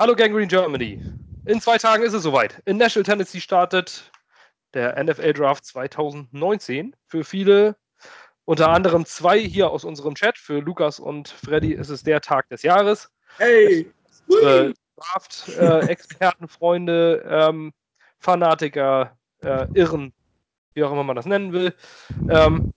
Hallo Gangrene Germany. In zwei Tagen ist es soweit. In Nashville, Tennessee startet der NFL Draft 2019. Für viele, unter anderem zwei hier aus unserem Chat, für Lukas und Freddy ist es der Tag des Jahres. Hey! Unsere Draft-Experten, äh, Freunde, ähm, Fanatiker, äh, Irren, wie auch immer man das nennen will, ähm,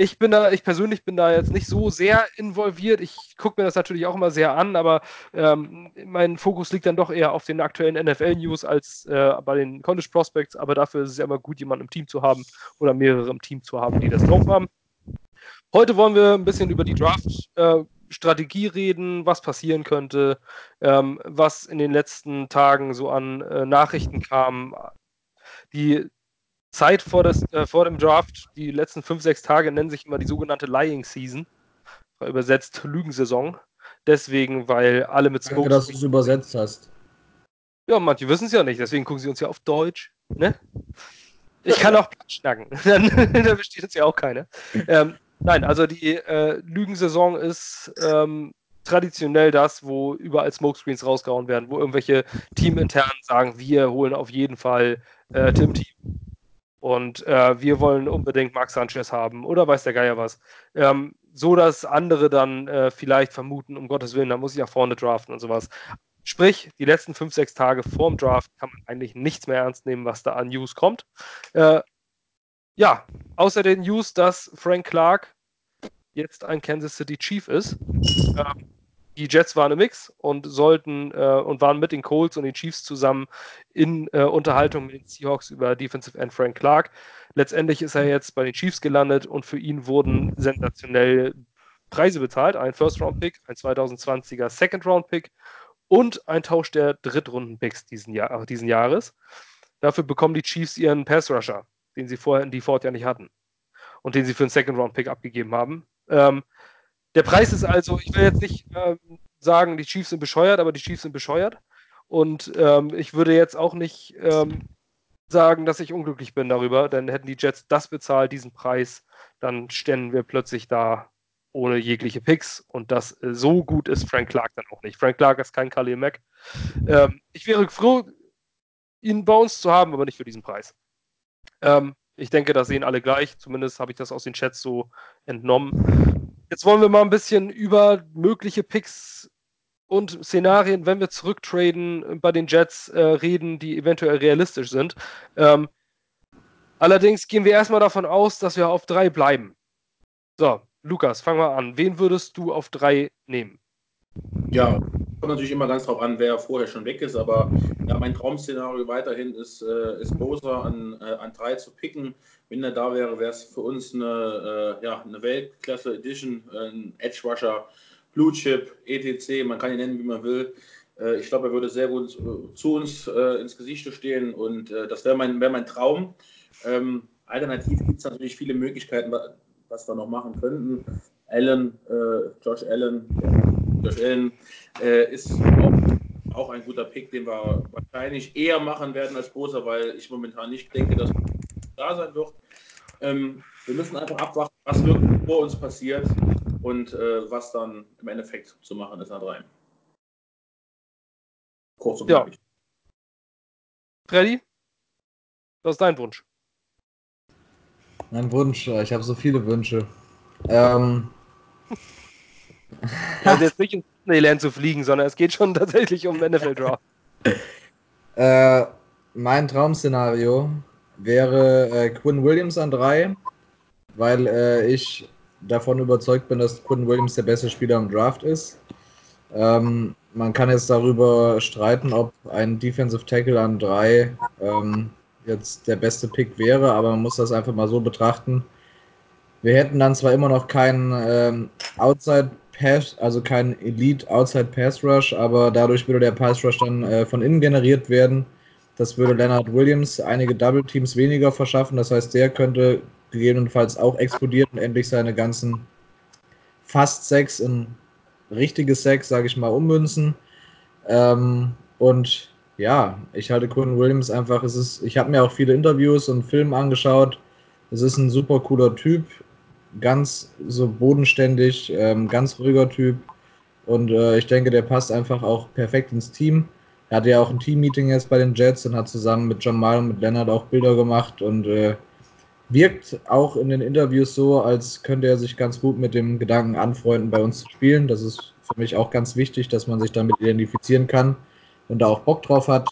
ich bin da, ich persönlich bin da jetzt nicht so sehr involviert. Ich gucke mir das natürlich auch immer sehr an, aber ähm, mein Fokus liegt dann doch eher auf den aktuellen NFL-News als äh, bei den College Prospects. Aber dafür ist es ja immer gut, jemanden im Team zu haben oder mehrere im Team zu haben, die das drauf haben. Heute wollen wir ein bisschen über die Draft-Strategie äh, reden, was passieren könnte, ähm, was in den letzten Tagen so an äh, Nachrichten kam. Die Zeit vor, das, äh, vor dem Draft, die letzten fünf, sechs Tage nennen sich immer die sogenannte Lying Season, übersetzt Lügensaison. Deswegen, weil alle mit Danke, dass du es übersetzt hast. Ja, manche wissen es ja nicht, deswegen gucken sie uns ja auf Deutsch. Ne? Ich kann auch Platz schnacken, dann, dann besteht es ja auch keine. Ähm, nein, also die äh, Lügensaison ist ähm, traditionell das, wo überall Smokescreens rausgehauen werden, wo irgendwelche Teamintern sagen, wir holen auf jeden Fall äh, Tim Team und äh, wir wollen unbedingt Max Sanchez haben oder weiß der Geier was. Ähm, so dass andere dann äh, vielleicht vermuten, um Gottes Willen, da muss ich ja vorne draften und sowas. Sprich, die letzten fünf, sechs Tage vorm Draft kann man eigentlich nichts mehr ernst nehmen, was da an News kommt. Äh, ja, außer den News, dass Frank Clark jetzt ein Kansas City Chief ist. Ähm, die Jets waren im Mix und sollten äh, und waren mit den Colts und den Chiefs zusammen in äh, Unterhaltung mit den Seahawks über Defensive End Frank Clark. Letztendlich ist er jetzt bei den Chiefs gelandet und für ihn wurden sensationell Preise bezahlt. Ein First-Round-Pick, ein 2020er Second-Round-Pick und ein Tausch der Drittrunden-Picks diesen, Jahr, diesen Jahres. Dafür bekommen die Chiefs ihren Pass-Rusher, den sie vorher in Default ja nicht hatten und den sie für einen Second-Round-Pick abgegeben haben. Ähm, der Preis ist also, ich will jetzt nicht ähm, sagen, die Chiefs sind bescheuert, aber die Chiefs sind bescheuert. Und ähm, ich würde jetzt auch nicht ähm, sagen, dass ich unglücklich bin darüber, denn hätten die Jets das bezahlt, diesen Preis, dann ständen wir plötzlich da ohne jegliche Picks. Und das äh, so gut ist Frank Clark dann auch nicht. Frank Clark ist kein Khalil Mack. Ähm, ich wäre froh, ihn bei uns zu haben, aber nicht für diesen Preis. Ähm, ich denke, das sehen alle gleich. Zumindest habe ich das aus den Chats so entnommen. Jetzt wollen wir mal ein bisschen über mögliche Picks und Szenarien, wenn wir zurücktraden, bei den Jets äh, reden, die eventuell realistisch sind. Ähm, allerdings gehen wir erstmal davon aus, dass wir auf drei bleiben. So, Lukas, fang mal an. Wen würdest du auf drei nehmen? Ja, kommt natürlich immer ganz drauf an, wer vorher schon weg ist, aber ja, mein Traum-Szenario weiterhin ist, äh, ist Bosa an, äh, an drei zu picken. Wenn er da wäre, wäre es für uns eine, äh, ja, eine Weltklasse Edition, äh, ein Edge Rusher, Blue Chip, ETC, man kann ihn nennen, wie man will. Äh, ich glaube, er würde sehr gut äh, zu uns ins Gesicht stehen und das wäre mein, wär mein Traum. Ähm, alternativ gibt es natürlich viele Möglichkeiten, was wir noch machen könnten. Allen, Josh Allen, Josh Allen äh, ist auch, auch, ein guter Pick, den wir wahrscheinlich eher machen werden als Bosa, weil ich momentan nicht denke, dass da sein wird. Ähm, wir müssen einfach abwarten, was wirklich vor uns passiert und äh, was dann im Endeffekt zu machen ist nach drei. Kurz und ja. Freddy, was ist dein Wunsch? Mein Wunsch, ich habe so viele Wünsche. Ähm, Also jetzt nicht ins Disneyland zu fliegen, sondern es geht schon tatsächlich um NFL Draft. Äh, mein Traum-Szenario wäre äh, Quinn Williams an drei, weil äh, ich davon überzeugt bin, dass Quinn Williams der beste Spieler im Draft ist. Ähm, man kann jetzt darüber streiten, ob ein Defensive Tackle an drei ähm, jetzt der beste Pick wäre, aber man muss das einfach mal so betrachten. Wir hätten dann zwar immer noch keinen ähm, Outside Pass, also kein Elite Outside Pass Rush, aber dadurch würde der Pass Rush dann äh, von innen generiert werden. Das würde Leonard Williams einige Double Teams weniger verschaffen. Das heißt, der könnte gegebenenfalls auch explodieren und endlich seine ganzen fast Sex in richtige Sex, sage ich mal, ummünzen. Ähm, und ja, ich halte Quinn Williams einfach, es ist, ich habe mir auch viele Interviews und Filme angeschaut. Es ist ein super cooler Typ ganz so bodenständig, ähm, ganz ruhiger Typ. Und äh, ich denke, der passt einfach auch perfekt ins Team. Er hatte ja auch ein Team-Meeting jetzt bei den Jets und hat zusammen mit Jamal und mit Leonard auch Bilder gemacht und äh, wirkt auch in den Interviews so, als könnte er sich ganz gut mit dem Gedanken anfreunden, bei uns zu spielen. Das ist für mich auch ganz wichtig, dass man sich damit identifizieren kann und da auch Bock drauf hat.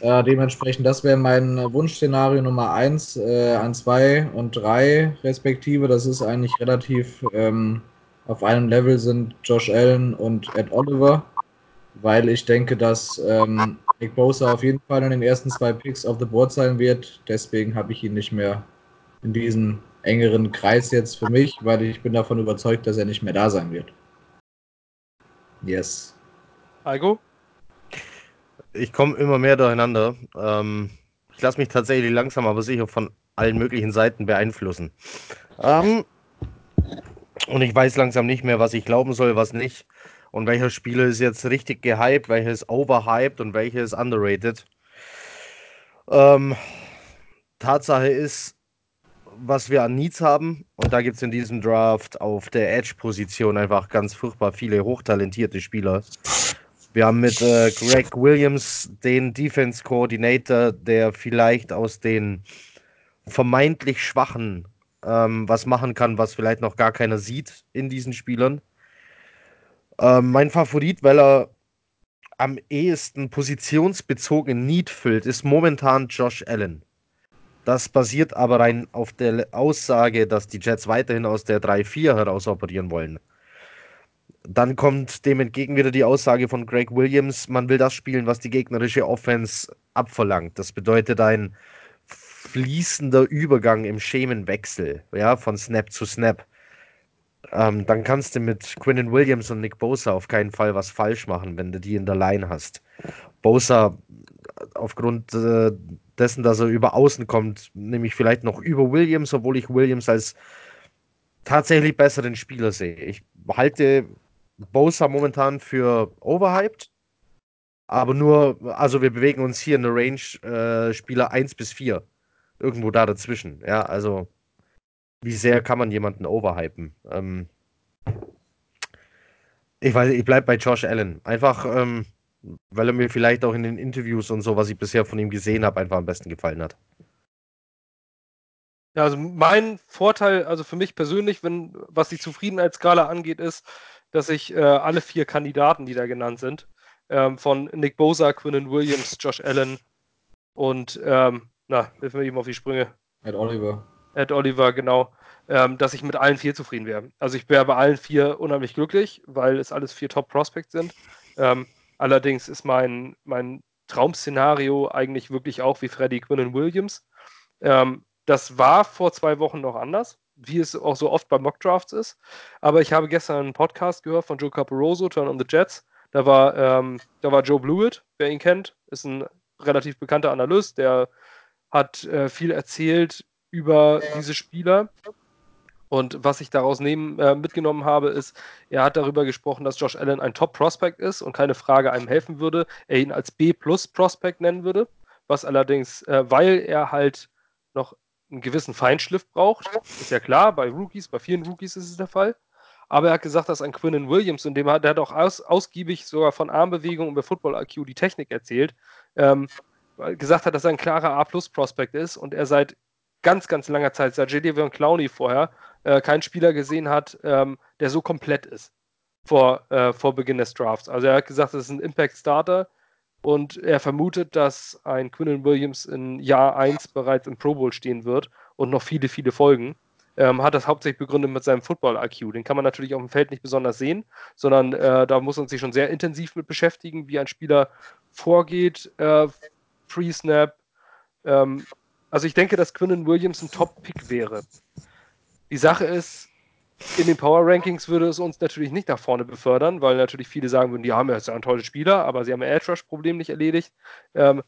Äh, dementsprechend, das wäre mein Wunschszenario Nummer 1 äh, an 2 und 3 respektive. Das ist eigentlich relativ ähm, auf einem Level sind Josh Allen und Ed Oliver weil ich denke, dass ähm, Nick Bosa auf jeden Fall in den ersten zwei Picks auf the board sein wird. Deswegen habe ich ihn nicht mehr in diesem engeren Kreis jetzt für mich, weil ich bin davon überzeugt, dass er nicht mehr da sein wird. Yes. Algo? Ich komme immer mehr durcheinander. Ähm, ich lasse mich tatsächlich langsam, aber sicher von allen möglichen Seiten beeinflussen. Ähm, und ich weiß langsam nicht mehr, was ich glauben soll, was nicht. Und welcher Spieler ist jetzt richtig gehypt, welcher ist overhyped und welcher ist underrated. Ähm, Tatsache ist, was wir an Needs haben, und da gibt es in diesem Draft auf der Edge-Position einfach ganz furchtbar viele hochtalentierte Spieler. Wir haben mit äh, Greg Williams den Defense Coordinator, der vielleicht aus den vermeintlich Schwachen ähm, was machen kann, was vielleicht noch gar keiner sieht in diesen Spielern. Ähm, mein Favorit, weil er am ehesten positionsbezogen Need füllt, ist momentan Josh Allen. Das basiert aber rein auf der Aussage, dass die Jets weiterhin aus der 3-4 heraus operieren wollen. Dann kommt dem entgegen wieder die Aussage von Greg Williams, man will das spielen, was die gegnerische Offense abverlangt. Das bedeutet ein fließender Übergang im Schemenwechsel, ja, von Snap zu Snap ähm, dann kannst du mit Quinnen Williams und Nick Bosa auf keinen Fall was falsch machen, wenn du die in der Line hast. Bosa, aufgrund äh, dessen, dass er über außen kommt, nämlich vielleicht noch über Williams, obwohl ich Williams als tatsächlich besseren Spieler sehe. Ich halte Bosa momentan für overhyped, aber nur, also wir bewegen uns hier in der Range äh, Spieler 1 bis 4. Irgendwo da dazwischen. Ja, also wie sehr kann man jemanden overhypen? Ähm, ich weiß, ich bleibe bei Josh Allen. Einfach, ähm, weil er mir vielleicht auch in den Interviews und so, was ich bisher von ihm gesehen habe, einfach am besten gefallen hat. Ja, also mein Vorteil, also für mich persönlich, wenn was die Zufriedenheitsskala angeht, ist, dass ich äh, alle vier Kandidaten, die da genannt sind, ähm, von Nick Bosa, Quinnen Williams, Josh Allen und ähm, na, hilf mir eben auf die Sprünge. Ed Oliver. Ed Oliver, genau, ähm, dass ich mit allen vier zufrieden wäre. Also ich wäre bei allen vier unheimlich glücklich, weil es alles vier Top-Prospects sind. Ähm, allerdings ist mein, mein Traum-Szenario eigentlich wirklich auch wie Freddy Quinn Williams. Ähm, das war vor zwei Wochen noch anders, wie es auch so oft bei Mock-Drafts ist. Aber ich habe gestern einen Podcast gehört von Joe Caporoso, Turn on the Jets. Da war, ähm, da war Joe Blewett, wer ihn kennt, ist ein relativ bekannter Analyst, der hat äh, viel erzählt über diese Spieler. Und was ich daraus nehmen, äh, mitgenommen habe, ist, er hat darüber gesprochen, dass Josh Allen ein Top-Prospect ist und keine Frage einem helfen würde, er ihn als B-Plus-Prospect nennen würde, was allerdings, äh, weil er halt noch einen gewissen Feinschliff braucht, ist ja klar, bei Rookies, bei vielen Rookies ist es der Fall. Aber er hat gesagt, dass ein Quinnen Williams, und dem hat, der hat auch aus, ausgiebig sogar von Armbewegungen bei Football IQ die Technik erzählt, ähm, gesagt hat, dass er ein klarer A-Plus-Prospect ist und er seit ganz, ganz langer Zeit, seit Jadavion Clowney vorher, äh, keinen Spieler gesehen hat, ähm, der so komplett ist vor, äh, vor Beginn des Drafts. Also er hat gesagt, das ist ein Impact-Starter und er vermutet, dass ein Quinnen Williams in Jahr 1 bereits im Pro Bowl stehen wird und noch viele, viele Folgen. Ähm, hat das hauptsächlich begründet mit seinem Football-IQ. Den kann man natürlich auf dem Feld nicht besonders sehen, sondern äh, da muss man sich schon sehr intensiv mit beschäftigen, wie ein Spieler vorgeht, äh, Free-Snap, ähm, also ich denke, dass Quinnen Williams ein Top-Pick wäre. Die Sache ist, in den Power Rankings würde es uns natürlich nicht nach vorne befördern, weil natürlich viele sagen würden, die haben ja jetzt ein toller Spieler, aber sie haben ein Edge Rush Problem nicht erledigt. Ähm,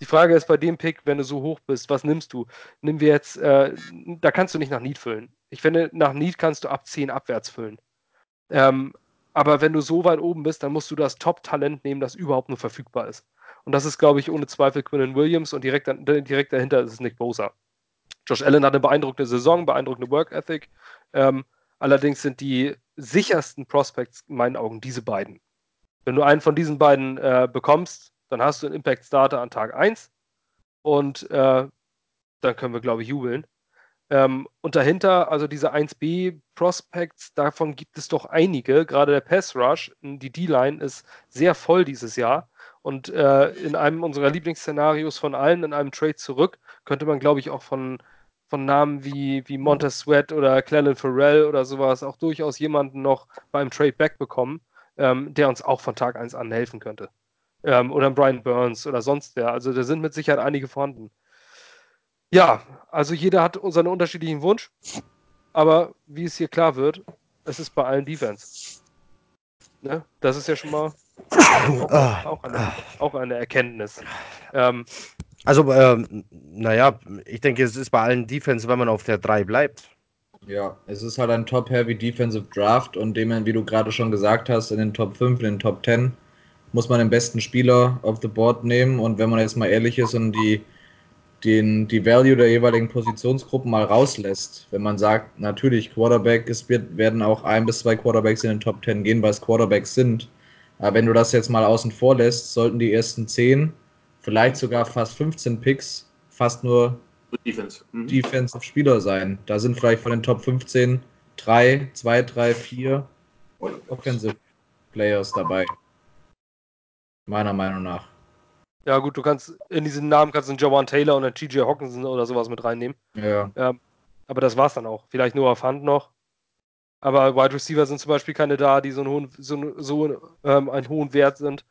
die Frage ist bei dem Pick, wenn du so hoch bist, was nimmst du? Nimm wir jetzt, äh, da kannst du nicht nach Need füllen. Ich finde, nach Need kannst du ab 10 abwärts füllen. Ähm, aber wenn du so weit oben bist, dann musst du das Top-Talent nehmen, das überhaupt nur verfügbar ist. Und das ist, glaube ich, ohne Zweifel Quinnen Williams und direkt, direkt dahinter ist es Nick Bosa. Josh Allen hat eine beeindruckende Saison, beeindruckende Work Ethic. Ähm, allerdings sind die sichersten Prospects in meinen Augen diese beiden. Wenn du einen von diesen beiden äh, bekommst, dann hast du einen Impact Starter an Tag 1 und äh, dann können wir, glaube ich, jubeln. Ähm, und dahinter, also diese 1B Prospects, davon gibt es doch einige. Gerade der Pass Rush, die D-Line ist sehr voll dieses Jahr. Und äh, in einem unserer Lieblingsszenarios von allen, in einem Trade zurück, könnte man, glaube ich, auch von, von Namen wie, wie Montez Sweat oder Clellan Farrell oder sowas auch durchaus jemanden noch beim Trade back bekommen, ähm, der uns auch von Tag 1 an helfen könnte. Ähm, oder Brian Burns oder sonst wer. Also da sind mit Sicherheit einige vorhanden. Ja, also jeder hat seinen unterschiedlichen Wunsch, aber wie es hier klar wird, es ist bei allen Defense. Ne? Das ist ja schon mal auch, auch, eine, auch eine, Erkenntnis. Ähm, also, ähm, naja, ich denke, es ist bei allen Defense, wenn man auf der 3 bleibt. Ja, es ist halt ein Top-Heavy Defensive Draft und dem, wie du gerade schon gesagt hast, in den Top 5, in den Top 10 muss man den besten Spieler auf the Board nehmen und wenn man jetzt mal ehrlich ist und die den, die Value der jeweiligen Positionsgruppen mal rauslässt, wenn man sagt, natürlich, Quarterback, es wird, werden auch ein bis zwei Quarterbacks in den Top 10 gehen, weil es Quarterbacks sind. Aber wenn du das jetzt mal außen vor lässt, sollten die ersten 10, vielleicht sogar fast 15 Picks, fast nur Defense. Mhm. Defensive Spieler sein. Da sind vielleicht von den Top 15 drei, zwei, drei, vier Offensive Players dabei. Meiner Meinung nach. Ja, gut, du kannst in diesen Namen kannst du einen Jawan Taylor und einen TJ Hawkinson oder sowas mit reinnehmen. Ja. Ähm, aber das war's dann auch. Vielleicht nur auf Hand noch. Aber Wide Receiver sind zum Beispiel keine da, die so einen hohen, so, so ähm, einen hohen Wert sind.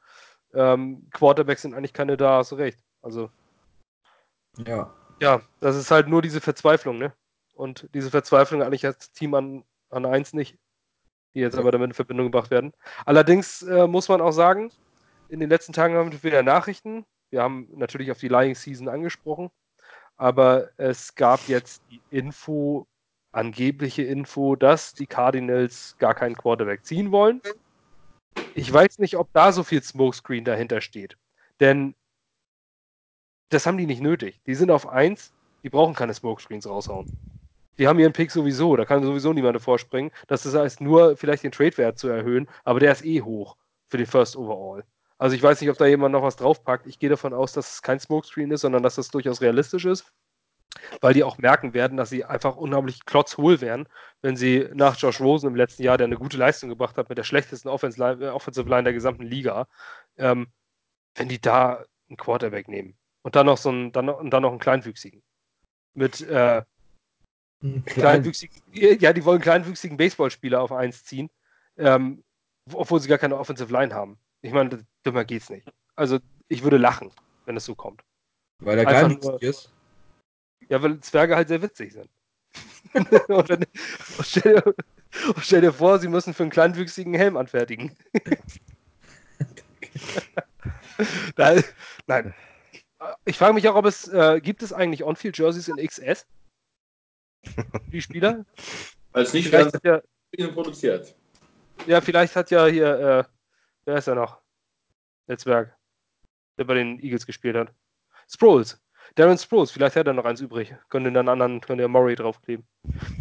Ähm, Quarterbacks sind eigentlich keine da, hast du recht. Also. Ja. Ja, das ist halt nur diese Verzweiflung, ne? Und diese Verzweiflung eigentlich als Team an, an 1 nicht, die jetzt aber damit in Verbindung gebracht werden. Allerdings äh, muss man auch sagen, in den letzten Tagen haben wir wieder Nachrichten. Wir haben natürlich auf die Lying Season angesprochen, aber es gab jetzt die Info, angebliche Info, dass die Cardinals gar keinen Quarterback ziehen wollen. Ich weiß nicht, ob da so viel Smokescreen dahinter steht. Denn das haben die nicht nötig. Die sind auf 1, die brauchen keine Smokescreens raushauen. Die haben ihren Pick sowieso, da kann sowieso niemand vorspringen. Das heißt nur, vielleicht den Trade-Wert zu erhöhen, aber der ist eh hoch für den First Overall. Also ich weiß nicht, ob da jemand noch was draufpackt. Ich gehe davon aus, dass es kein Smokescreen ist, sondern dass das durchaus realistisch ist, weil die auch merken werden, dass sie einfach unheimlich klotzhohl wären, wenn sie nach Josh Rosen im letzten Jahr, der eine gute Leistung gebracht hat mit der schlechtesten Offensive Line, Offensive Line der gesamten Liga, ähm, wenn die da einen Quarterback nehmen und dann noch so einen, dann, und dann noch einen kleinwüchsigen mit äh, kleinwüchsigen, ja, die wollen kleinwüchsigen Baseballspieler auf eins ziehen, ähm, obwohl sie gar keine Offensive Line haben. Ich meine, dümmer geht's nicht. Also, ich würde lachen, wenn es so kommt. Weil er klein ist? Ja, weil Zwerge halt sehr witzig sind. und, wenn, und, stell dir, und, stell dir, vor, sie müssen für einen kleinwüchsigen Helm anfertigen. da, nein. Ich frage mich auch, ob es, äh, gibt es eigentlich On-Field-Jerseys in XS? Die Spieler? Als nicht vielleicht werden ja, produziert. Ja, vielleicht hat ja hier äh, Wer ist er noch? Netzwerk. Der bei den Eagles gespielt hat. Sproles. Darren Sproles, vielleicht hat er noch eins übrig. Könnte dann anderen, könnte der Murray draufkleben.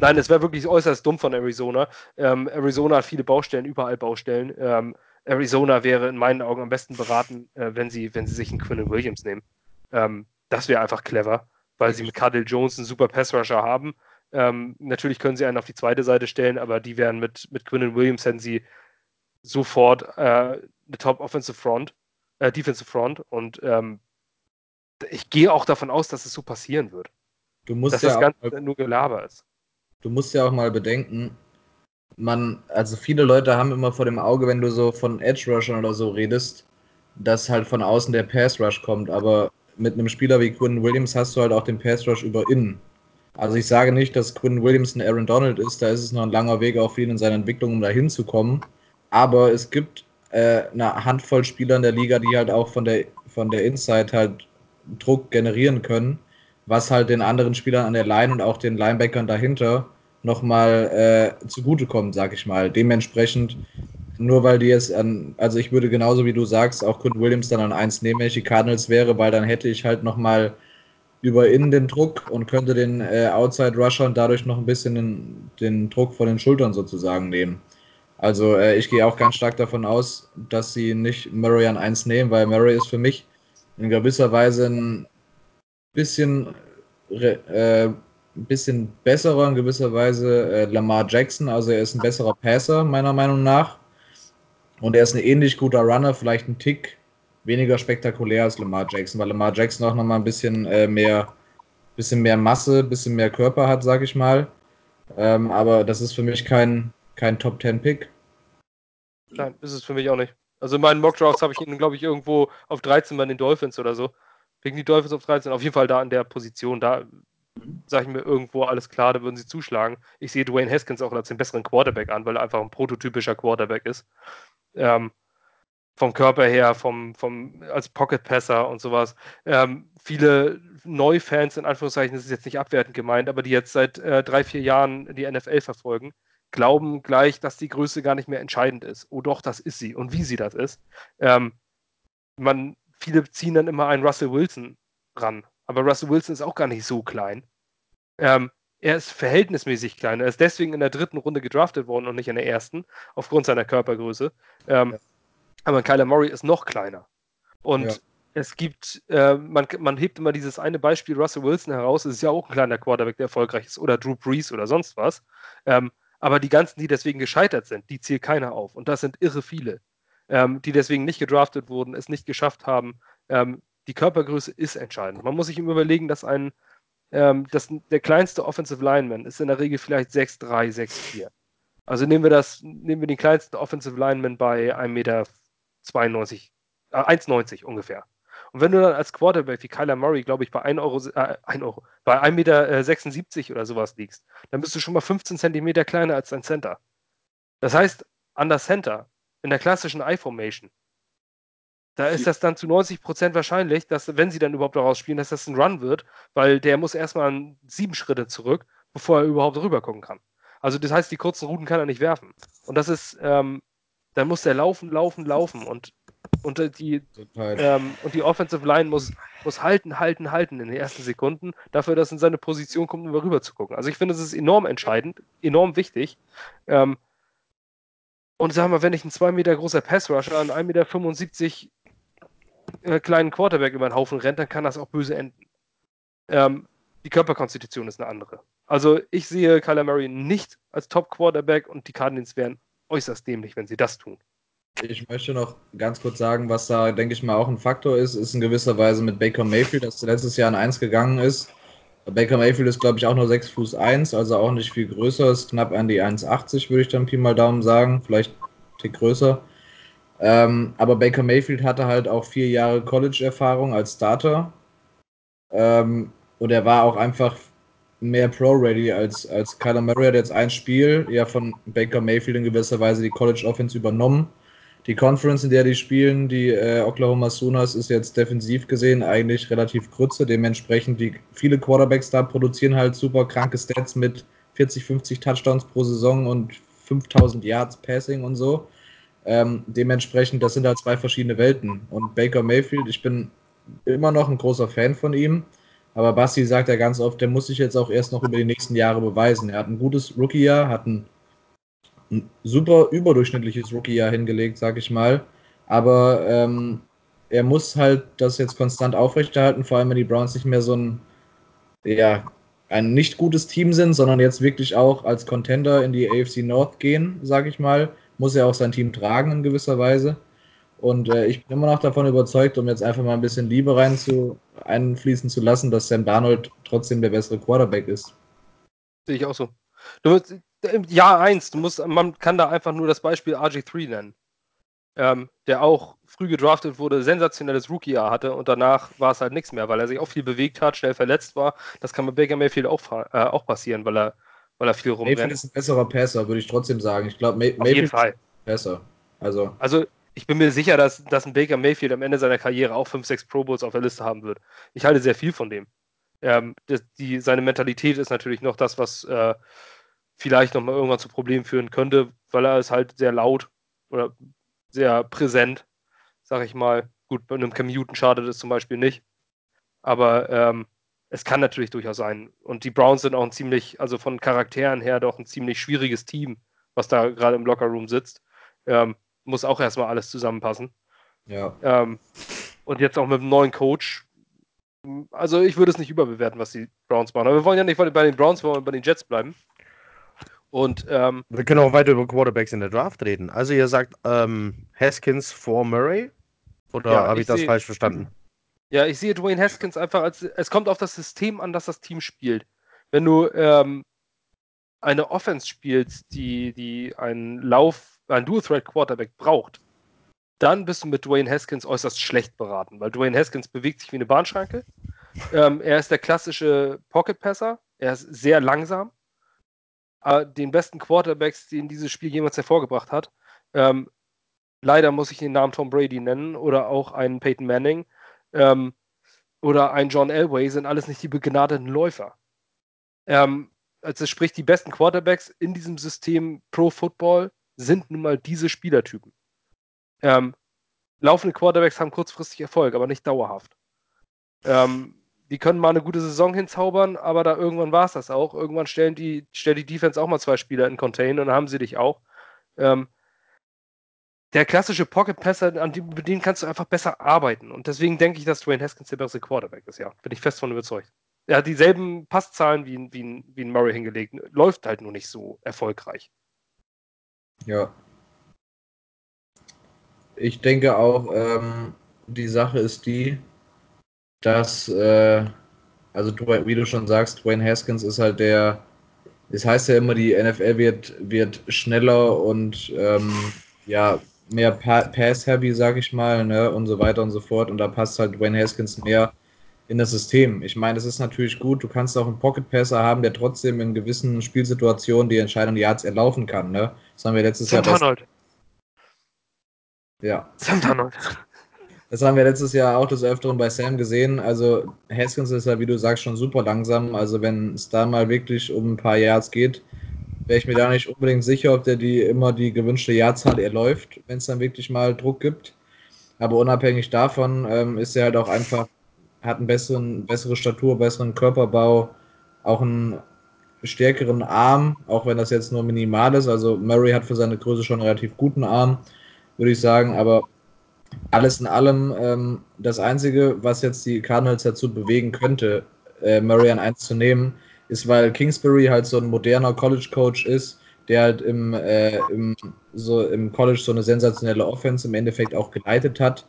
Nein, es wäre wirklich äußerst dumm von Arizona. Ähm, Arizona hat viele Baustellen, überall Baustellen. Ähm, Arizona wäre in meinen Augen am besten beraten, äh, wenn, sie, wenn sie sich einen Quinn Williams nehmen. Ähm, das wäre einfach clever, weil sie mit Cardell Jones einen super Pass-Rusher haben. Ähm, natürlich können sie einen auf die zweite Seite stellen, aber die wären mit, mit Quinn Williams hätten sie sofort äh, eine Top Offensive Front, äh, Defensive Front und ähm, ich gehe auch davon aus, dass es so passieren wird. Du musst dass ja das Ganze mal, nur Gelaber ist. Du musst ja auch mal bedenken, man, also viele Leute haben immer vor dem Auge, wenn du so von Edge Rushern oder so redest, dass halt von außen der Pass Rush kommt, aber mit einem Spieler wie Quinn Williams hast du halt auch den Pass Rush über innen. Also ich sage nicht, dass Quinn Williams ein Aaron Donald ist, da ist es noch ein langer Weg auch für ihn in seiner Entwicklung, um da hinzukommen. Aber es gibt äh, eine Handvoll Spieler in der Liga, die halt auch von der, von der Inside halt Druck generieren können, was halt den anderen Spielern an der Line und auch den Linebackern dahinter nochmal äh, zugutekommt, sag ich mal. Dementsprechend, nur weil die jetzt an, also ich würde genauso wie du sagst, auch Quinn Williams dann an 1 nehmen, wenn ich die Cardinals wäre, weil dann hätte ich halt nochmal über innen den Druck und könnte den äh, Outside Rusher und dadurch noch ein bisschen den, den Druck von den Schultern sozusagen nehmen. Also äh, ich gehe auch ganz stark davon aus, dass sie nicht Murray an 1 nehmen, weil Murray ist für mich in gewisser Weise ein bisschen, äh, ein bisschen besserer, in gewisser Weise äh, Lamar Jackson. Also er ist ein besserer Passer, meiner Meinung nach. Und er ist ein ähnlich guter Runner, vielleicht ein Tick weniger spektakulär als Lamar Jackson, weil Lamar Jackson auch nochmal ein bisschen äh, mehr, bisschen mehr Masse, bisschen mehr Körper hat, sag ich mal. Ähm, aber das ist für mich kein, kein Top 10 Pick. Nein, ist es für mich auch nicht. Also in meinen Mockdrafts habe ich ihn, glaube ich, irgendwo auf 13 bei den Dolphins oder so. Wegen die Dolphins auf 13. Auf jeden Fall da in der Position. Da sage ich mir irgendwo alles klar, da würden sie zuschlagen. Ich sehe Dwayne Haskins auch als den besseren Quarterback an, weil er einfach ein prototypischer Quarterback ist. Ähm, vom Körper her, vom, vom, als Pocket-Passer und sowas. Ähm, viele Neufans, in Anführungszeichen, das ist jetzt nicht abwertend gemeint, aber die jetzt seit äh, drei, vier Jahren die NFL verfolgen, glauben gleich, dass die Größe gar nicht mehr entscheidend ist. Oh doch, das ist sie. Und wie sie das ist. Ähm, man, viele ziehen dann immer einen Russell Wilson ran. Aber Russell Wilson ist auch gar nicht so klein. Ähm, er ist verhältnismäßig klein. Er ist deswegen in der dritten Runde gedraftet worden und nicht in der ersten, aufgrund seiner Körpergröße. Ähm, ja. Aber Kyler Murray ist noch kleiner. Und ja. es gibt, äh, man, man hebt immer dieses eine Beispiel Russell Wilson heraus. Es ist ja auch ein kleiner Quarterback, der erfolgreich ist. Oder Drew Brees oder sonst was. Ähm, aber die ganzen, die deswegen gescheitert sind, die zählt keiner auf. Und das sind irre viele, ähm, die deswegen nicht gedraftet wurden, es nicht geschafft haben. Ähm, die Körpergröße ist entscheidend. Man muss sich immer überlegen, dass ein, ähm, dass der kleinste Offensive Lineman ist in der Regel vielleicht 6'3, 6'4. Also nehmen wir das, nehmen wir den kleinsten Offensive Lineman bei 1,92 Meter, äh, 1,90 ungefähr. Und wenn du dann als Quarterback wie Kyler Murray, glaube ich, bei 1 Euro, äh, 1 Euro, bei 1,76 Meter oder sowas liegst, dann bist du schon mal 15 Zentimeter kleiner als dein Center. Das heißt, an der Center, in der klassischen I-Formation, da ist das dann zu 90 Prozent wahrscheinlich, dass, wenn sie dann überhaupt daraus spielen, dass das ein Run wird, weil der muss erstmal sieben Schritte zurück, bevor er überhaupt rüber gucken kann. Also das heißt, die kurzen Routen kann er nicht werfen. Und das ist, ähm, dann muss er laufen, laufen, laufen. Und und äh, die, ähm, und die Offensive Line muss, muss halten, halten, halten in den ersten Sekunden, dafür, dass in seine Position kommt, um rüber zu gucken. Also ich finde, das ist enorm entscheidend, enorm wichtig. Ähm, und sag mal, wenn ich ein 2 Meter großer Passrusher an 1,75 Meter äh, kleinen Quarterback über den Haufen rennt, dann kann das auch böse enden. Ähm, die Körperkonstitution ist eine andere. Also ich sehe Kyler Murray nicht als Top-Quarterback und die Cardinals wären äußerst dämlich, wenn sie das tun. Ich möchte noch ganz kurz sagen, was da, denke ich mal, auch ein Faktor ist, ist in gewisser Weise mit Baker Mayfield, dass letztes Jahr in 1 gegangen ist. Baker Mayfield ist, glaube ich, auch nur 6 Fuß 1, also auch nicht viel größer, ist knapp an die 1,80, würde ich dann Pi mal Daumen sagen, vielleicht ein Tick größer. Ähm, aber Baker Mayfield hatte halt auch vier Jahre College-Erfahrung als Starter. Ähm, und er war auch einfach mehr Pro-Ready als, als Kyler Murray hat jetzt ein Spiel ja von Baker Mayfield in gewisser Weise die College-Offense übernommen die Conference, in der die spielen, die äh, Oklahoma Sooners, ist jetzt defensiv gesehen eigentlich relativ kurze. Dementsprechend, die viele Quarterbacks da produzieren halt super kranke Stats mit 40, 50 Touchdowns pro Saison und 5000 Yards Passing und so. Ähm, dementsprechend, das sind halt zwei verschiedene Welten. Und Baker Mayfield, ich bin immer noch ein großer Fan von ihm. Aber Basti sagt ja ganz oft, der muss sich jetzt auch erst noch über die nächsten Jahre beweisen. Er hat ein gutes Rookie-Jahr, hat ein ein super überdurchschnittliches Rookie-Jahr hingelegt, sag ich mal. Aber ähm, er muss halt das jetzt konstant aufrechterhalten, vor allem wenn die Browns nicht mehr so ein, ja, ein nicht gutes Team sind, sondern jetzt wirklich auch als Contender in die AFC North gehen, sag ich mal, muss er auch sein Team tragen in gewisser Weise. Und äh, ich bin immer noch davon überzeugt, um jetzt einfach mal ein bisschen Liebe rein zu, einfließen zu lassen, dass Sam Darnold trotzdem der bessere Quarterback ist. Sehe ich auch so. Du, Jahr 1, du musst, man kann da einfach nur das Beispiel RG3 nennen. Ähm, der auch früh gedraftet wurde, sensationelles Rookie-Jahr hatte und danach war es halt nichts mehr, weil er sich auch viel bewegt hat, schnell verletzt war. Das kann bei Baker Mayfield auch, äh, auch passieren, weil er, weil er viel rumrennt. Mayfield ist ein besserer Passer, würde ich trotzdem sagen. Ich glaube, May Auf jeden Fall. besser. Also, also ich bin mir sicher, dass, dass ein Baker Mayfield am Ende seiner Karriere auch 5, 6 Pro Bowls auf der Liste haben wird. Ich halte sehr viel von dem. Ähm, das, die, seine Mentalität ist natürlich noch das, was äh, vielleicht nochmal irgendwann zu Problemen führen könnte, weil er ist halt sehr laut oder sehr präsent, sag ich mal. Gut, bei einem Cam Newton schadet es zum Beispiel nicht. Aber ähm, es kann natürlich durchaus sein. Und die Browns sind auch ein ziemlich, also von Charakteren her doch ein ziemlich schwieriges Team, was da gerade im Lockerroom sitzt. Ähm, muss auch erstmal alles zusammenpassen. Ja. Ähm, und jetzt auch mit dem neuen Coach. Also ich würde es nicht überbewerten, was die Browns machen. Aber wir wollen ja nicht bei den Browns, wir wollen bei den Jets bleiben. Und ähm, Wir können auch weiter über Quarterbacks in der Draft reden. Also ihr sagt ähm, Haskins vor Murray? Oder Ja, habe ich, ich das seh- falsch verstanden? ja, ich sehe Dwayne Haskins einfach als, es kommt auf das System an, das das Team spielt. Wenn du ähm, eine Offense spielst, die, die einen Lauf, einen Dual-Threat-Quarterback braucht, dann bist du mit Dwayne Haskins äußerst schlecht beraten, weil Dwayne Haskins bewegt sich wie eine Bahnschranke. Ähm, er ist der klassische Pocket-Passer, er ist sehr langsam. Äh, den besten Quarterbacks, den dieses Spiel jemals hervorgebracht hat. Ähm, leider muss ich den Namen Tom Brady nennen oder auch einen Peyton Manning ähm, oder einen John Elway, sind alles nicht die begnadeten Läufer. Ähm, also sprich, die besten Quarterbacks in diesem System Pro Football sind nun mal diese Spielertypen. Ähm, laufende Quarterbacks haben kurzfristig Erfolg, aber nicht dauerhaft. Ähm, die können mal eine gute Saison hinzaubern, aber da irgendwann war es das auch. Irgendwann stellen die, stellt die Defense auch mal zwei Spieler in Contain und dann haben sie dich auch. Ähm, der klassische Pocket-Passer, an dem, mit dem kannst du einfach besser arbeiten. Und deswegen denke ich, dass Dwayne Haskins der bessere Quarterback ist, ja. Bin ich fest von überzeugt. Er hat dieselben Passzahlen wie, wie, wie ein Murray hingelegt. Läuft halt nur nicht so erfolgreich. Ja. Ich denke auch, ähm, die Sache ist die, dass, äh, also wie du schon sagst, Dwayne Haskins ist halt der, es heißt ja immer, die NFL wird, wird schneller und ähm, ja, mehr pa Pass-Heavy, sag ich mal, ne, und so weiter und so fort. Und da passt halt Dwayne Haskins mehr in das System. Ich meine, es ist natürlich gut, du kannst auch einen Pocket-Passer haben, der trotzdem in gewissen Spielsituationen die entscheidenden Yards erlaufen kann, ne? Das haben wir letztes Jahr Sam Darnold. ja, Sam Darnold. Das haben wir letztes Jahr auch des Öfteren bei Sam gesehen. Also Haskins ist ja, wie du sagst, schon super langsam. Also wenn es da mal wirklich um ein paar Yards geht, wäre ich mir da nicht unbedingt sicher, ob der die immer die gewünschte Yardzahl erläuft, wenn es dann wirklich mal Druck gibt. Aber unabhängig davon ähm, ist er halt auch einfach, hat einen besseren, bessere Statur, besseren Körperbau, auch einen stärkeren Arm, auch wenn das jetzt nur minimal ist. Also Murray hat für seine Größe schon einen relativ guten Arm, würde ich sagen. Aber alles in allem, ähm, das Einzige, was jetzt die Cardinals dazu bewegen könnte, äh, Murray an 1 zu nehmen, ist, weil Kingsbury halt so ein moderner College-Coach ist, der halt im, äh, im, so im College so eine sensationelle Offense im Endeffekt auch geleitet hat.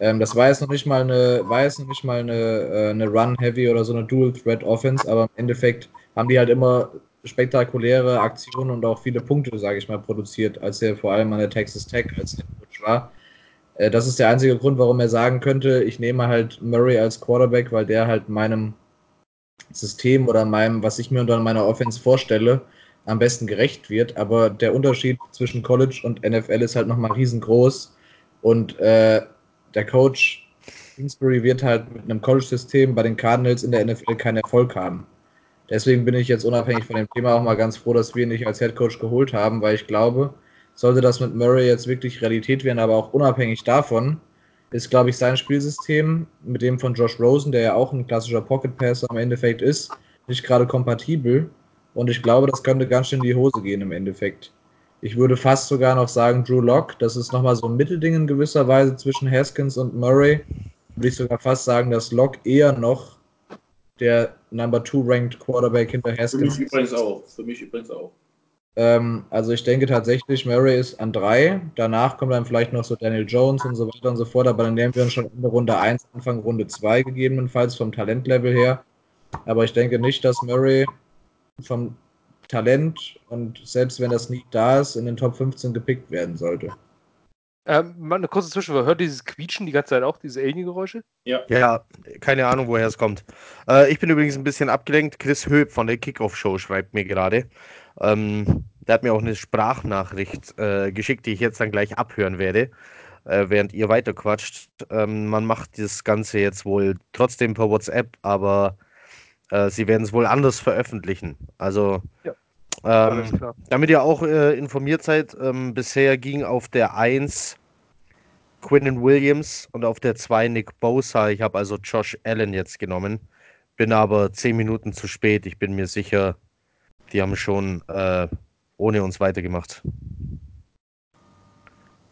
Ähm, das war jetzt noch nicht mal eine, war jetzt äh, eine Run-Heavy oder so eine Dual-Threat-Offense, aber im Endeffekt haben die halt immer spektakuläre Aktionen und auch viele Punkte, sage ich mal, produziert, als er vor allem an der Texas Tech als Coach war. Äh, Das ist der einzige Grund, warum er sagen könnte, ich nehme halt Murray als Quarterback, weil der halt meinem System oder meinem, was ich mir unter meiner Offense vorstelle, am besten gerecht wird. Aber der Unterschied zwischen College und NFL ist halt nochmal riesengroß. Und äh, der Coach Kingsbury wird halt mit einem College-System bei den Cardinals in der NFL keinen Erfolg haben. Deswegen bin ich jetzt unabhängig von dem Thema auch mal ganz froh, dass wir ihn nicht als Head Coach geholt haben, weil ich glaube, sollte das mit Murray jetzt wirklich Realität werden, aber auch unabhängig davon, ist, glaube ich, sein Spielsystem mit dem von Josh Rosen, der ja auch ein klassischer Pocket Passer im Endeffekt ist, nicht gerade kompatibel. Und ich glaube, das könnte ganz schön in die Hose gehen im Endeffekt. Ich würde fast sogar noch sagen, Drew Lock, das ist nochmal so ein Mittelding in gewisser Weise zwischen Haskins und Murray. Würde ich sogar fast sagen, dass Lock eher noch der Number Two Ranked Quarterback hinter Für Haskins mich übrigens auch. Für mich übrigens auch. Ähm, also ich denke tatsächlich, Murray ist an drei. Danach kommt dann vielleicht noch so Daniel Jones und so weiter und so fort. Aber dann nehmen wir uns schon Ende Runde 1, Anfang Runde 2 gegebenenfalls vom Talentlevel her. Aber ich denke nicht, dass Murray vom Talent und selbst wenn das nie da ist, in den Top 15 gepickt werden sollte. Ähm, mal eine kurze Zwischenfrage. Hört dieses Quietschen die ganze Zeit auch, diese Alien-Geräusche? Ja. Ja, keine Ahnung, woher es kommt. Äh, ich bin übrigens ein bisschen abgelenkt. Chris Höp von der Kickoff-Show schreibt mir gerade. Ähm, der hat mir auch eine Sprachnachricht äh, geschickt, die ich jetzt dann gleich abhören werde, äh, während ihr weiterquatscht. Ähm, man macht das Ganze jetzt wohl trotzdem per WhatsApp, aber äh, sie werden es wohl anders veröffentlichen. Also, Ja. Ähm, damit ihr auch äh, informiert seid, ähm, bisher ging auf der 1 Quinnen Williams und auf der 2 Nick Bosa. Ich habe also Josh Allen jetzt genommen. Bin aber 10 Minuten zu spät. Ich bin mir sicher, die haben schon äh, ohne uns weitergemacht.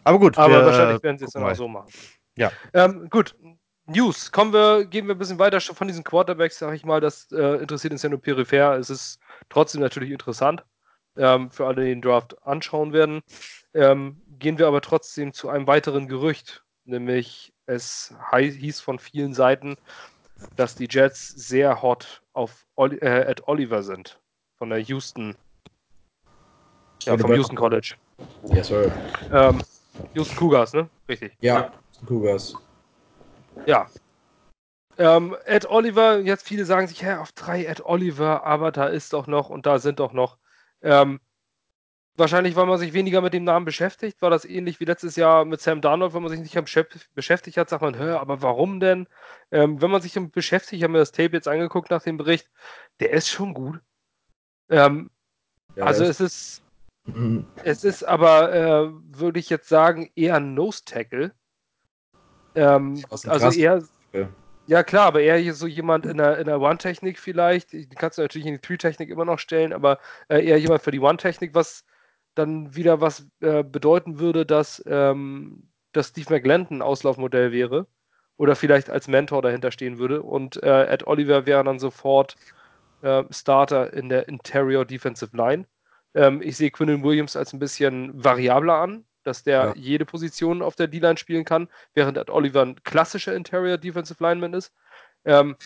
Aber gut. Aber wir, wahrscheinlich werden sie es auch so machen. Ja. Ähm, gut. News. Kommen wir, gehen wir ein bisschen weiter von diesen Quarterbacks, sage ich mal. Das äh, interessiert uns ja nur peripher. Es ist trotzdem natürlich interessant ähm, für alle, die den Draft anschauen werden. Ähm, gehen wir aber trotzdem zu einem weiteren Gerücht, nämlich es hieß von vielen Seiten, dass die Jets sehr hot auf Oli äh, at Oliver sind von der Houston, ja, vom Houston College. Yes, sir. Ähm, Houston Cougars, ne? Richtig. Ja, Cougars. Ja. Ähm, Ed Oliver, jetzt viele sagen sich, hä, auf drei Ed Oliver, aber da ist doch noch und da sind doch noch. Ähm, wahrscheinlich, weil man sich weniger mit dem Namen beschäftigt, war das ähnlich wie letztes Jahr mit Sam Darnold, wenn man sich nicht beschäftigt hat, sagt man, hä, aber warum denn? Ähm, wenn man sich damit beschäftigt, ich habe mir das Tape jetzt angeguckt nach dem Bericht, der ist schon gut. Ähm, Ja, also es ist, Mhm. es ist aber, äh, würde ich jetzt sagen, eher ein Nose-Tackle. Ähm, also krass- eher, Ja. ja klar, aber eher so jemand in der, in der One-Technik vielleicht. Die kannst du natürlich in die Three-Technik immer noch stellen, aber äh, eher jemand für die One-Technik, was dann wieder was äh, bedeuten würde, dass, ähm, dass Steve McGlenton ein Auslaufmodell wäre oder vielleicht als Mentor dahinter stehen würde und äh, Ed Oliver wäre dann sofort äh, Starter in der Interior Defensive Line. Ähm, ich sehe Quinnen Williams als ein bisschen variabler an, dass der Ja. jede Position auf der D-Line spielen kann, während Ed Oliver ein klassischer Interior Defensive Lineman ist. Ähm,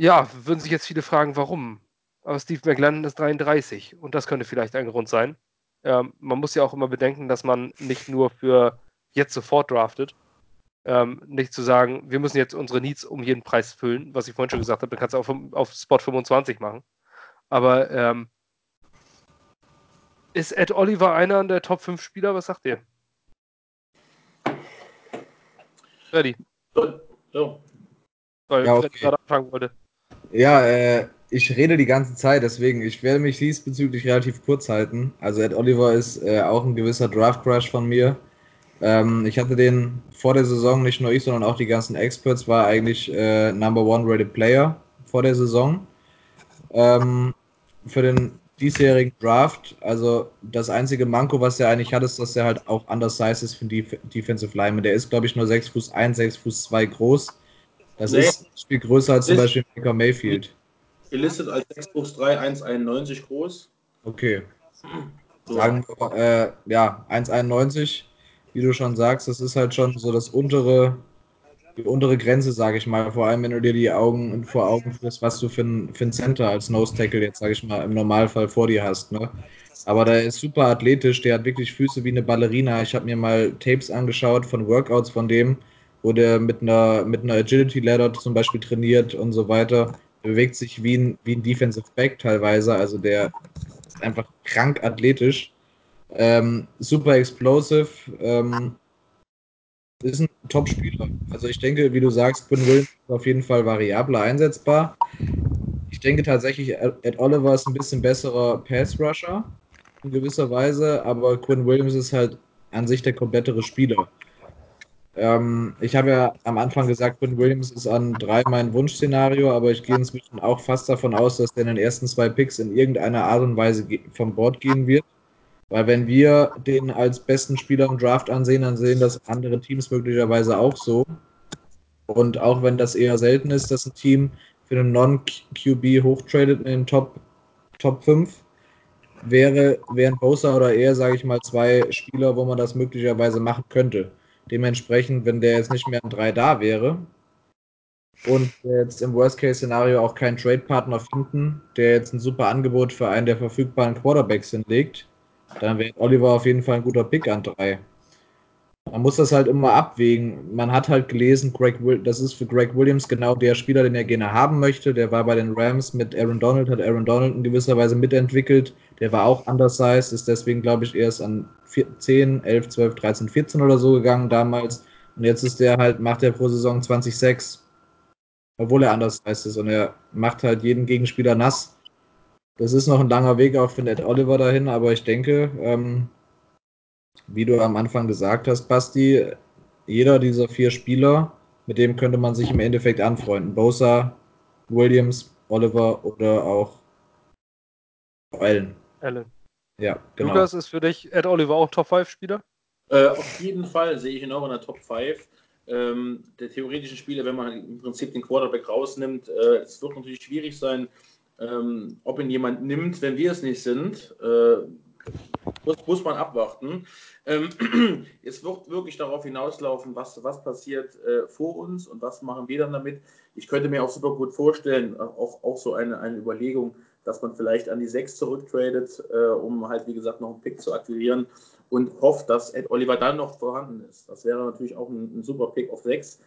ja, würden sich jetzt viele fragen, warum? Aber Steve McLennan ist 33 und das könnte vielleicht ein Grund sein. Ähm, man muss ja auch immer bedenken, dass man nicht nur für jetzt sofort draftet. Ähm, nicht zu sagen, wir müssen jetzt unsere Needs um jeden Preis füllen, was ich vorhin schon gesagt habe, dann kannst du auf, auf Spot 25 machen. Aber ähm, ist Ed Oliver einer der Top 5 Spieler? Was sagt ihr? Freddy, So, so. weil Ja, Freddy okay. gerade anfangen wollte. Ja, äh, ich rede die ganze Zeit, deswegen, ich werde mich diesbezüglich relativ kurz halten. Also Ed Oliver ist äh, auch ein gewisser Draft-Crush von mir. Ähm, ich hatte den vor der Saison, nicht nur ich, sondern auch die ganzen Experts, war eigentlich äh, Number One Rated Player vor der Saison. Ähm, für den diesjährigen Draft, also das einzige Manko, was er eigentlich hat, ist, dass er halt auch undersized ist für Def Defensive Lineman. Der ist, glaube ich, nur 6 Fuß 1, 6 Fuß 2 groß. Das Nee. ist viel größer als zum Beispiel Baker Mayfield. Gelistet als 6 Fuß 3, 1,91 groß. Okay. So. Sagen wir, äh, ja, 1,91, wie du schon sagst, das ist halt schon so das untere, die untere Grenze, sage ich mal. Vor allem, wenn du dir die Augen vor Augen führst, was du für ein, für ein Center als Nose Tackle jetzt, sage ich mal, im Normalfall vor dir hast. Ne? Aber der ist super athletisch, der hat wirklich Füße wie eine Ballerina. Ich habe mir mal Tapes angeschaut von Workouts von dem, wo der mit einer, mit einer Agility Ladder zum Beispiel trainiert und so weiter. Der bewegt sich wie ein, wie ein Defensive Back teilweise. Also der ist einfach krank athletisch. Ähm, super explosive. Ähm, ist ein Top-Spieler. Also ich denke, wie du sagst, Quinn Williams ist auf jeden Fall variabler einsetzbar. Ich denke tatsächlich, Ed Oliver ist ein bisschen besserer Pass-Rusher in gewisser Weise, aber Quinn Williams ist halt an sich der komplettere Spieler. Ähm, ich habe ja am Anfang gesagt, Quinn Williams ist an drei mein Wunschszenario, aber ich gehe inzwischen auch fast davon aus, dass der in den ersten zwei Picks in irgendeiner Art und Weise vom Board gehen wird. Weil wenn wir den als besten Spieler im Draft ansehen, dann sehen das andere Teams möglicherweise auch so. Und auch wenn das eher selten ist, dass ein Team für einen Non-QB hochtradet in den Top, Top 5, wäre, wären Bosa oder er, sage ich mal, zwei Spieler, wo man das möglicherweise machen könnte. Dementsprechend, wenn der jetzt nicht mehr an drei da wäre und jetzt im Worst-Case-Szenario auch keinen Trade-Partner finden, der jetzt ein super Angebot für einen der verfügbaren Quarterbacks hinlegt, dann wäre Oliver auf jeden Fall ein guter Pick an drei. Man muss das halt immer abwägen. Man hat halt gelesen, Greg Will das ist für Greg Williams genau der Spieler, den er gerne haben möchte. Der war bei den Rams mit Aaron Donald, hat Aaron Donald in gewisser Weise mitentwickelt. Der war auch undersized, ist deswegen, glaube ich, erst an 10, 11, 12, 13, 14 oder so gegangen damals. Und jetzt ist der halt, macht er pro Saison 20,6. Obwohl er undersized ist und er macht halt jeden Gegenspieler nass. Das ist noch ein langer Weg auch für Ned Oliver dahin, aber ich denke, ähm, wie du am Anfang gesagt hast, Basti, jeder dieser vier Spieler, mit dem könnte man sich im Endeffekt anfreunden. Bosa, Williams, Oliver oder auch Allen. Allen. Ja, genau. Lukas ist für dich Ed Oliver auch Top-5-Spieler? Äh, auf jeden Fall sehe ich ihn auch in der Top 5 ähm, der theoretischen Spiele, wenn man im Prinzip den Quarterback rausnimmt. Äh, es wird natürlich schwierig sein, ähm, ob ihn jemand nimmt, wenn wir es nicht sind. Äh, muss, muss man abwarten. Ähm, es wird wirklich darauf hinauslaufen, was, was passiert äh, vor uns und was machen wir dann damit. Ich könnte mir auch super gut vorstellen, auch, auch so eine, eine Überlegung, dass man vielleicht an die 6 zurücktradet, äh, um halt, wie gesagt, noch einen Pick zu akquirieren und hofft, dass Ed Oliver dann noch vorhanden ist. Das wäre natürlich auch ein, ein super Pick auf 6.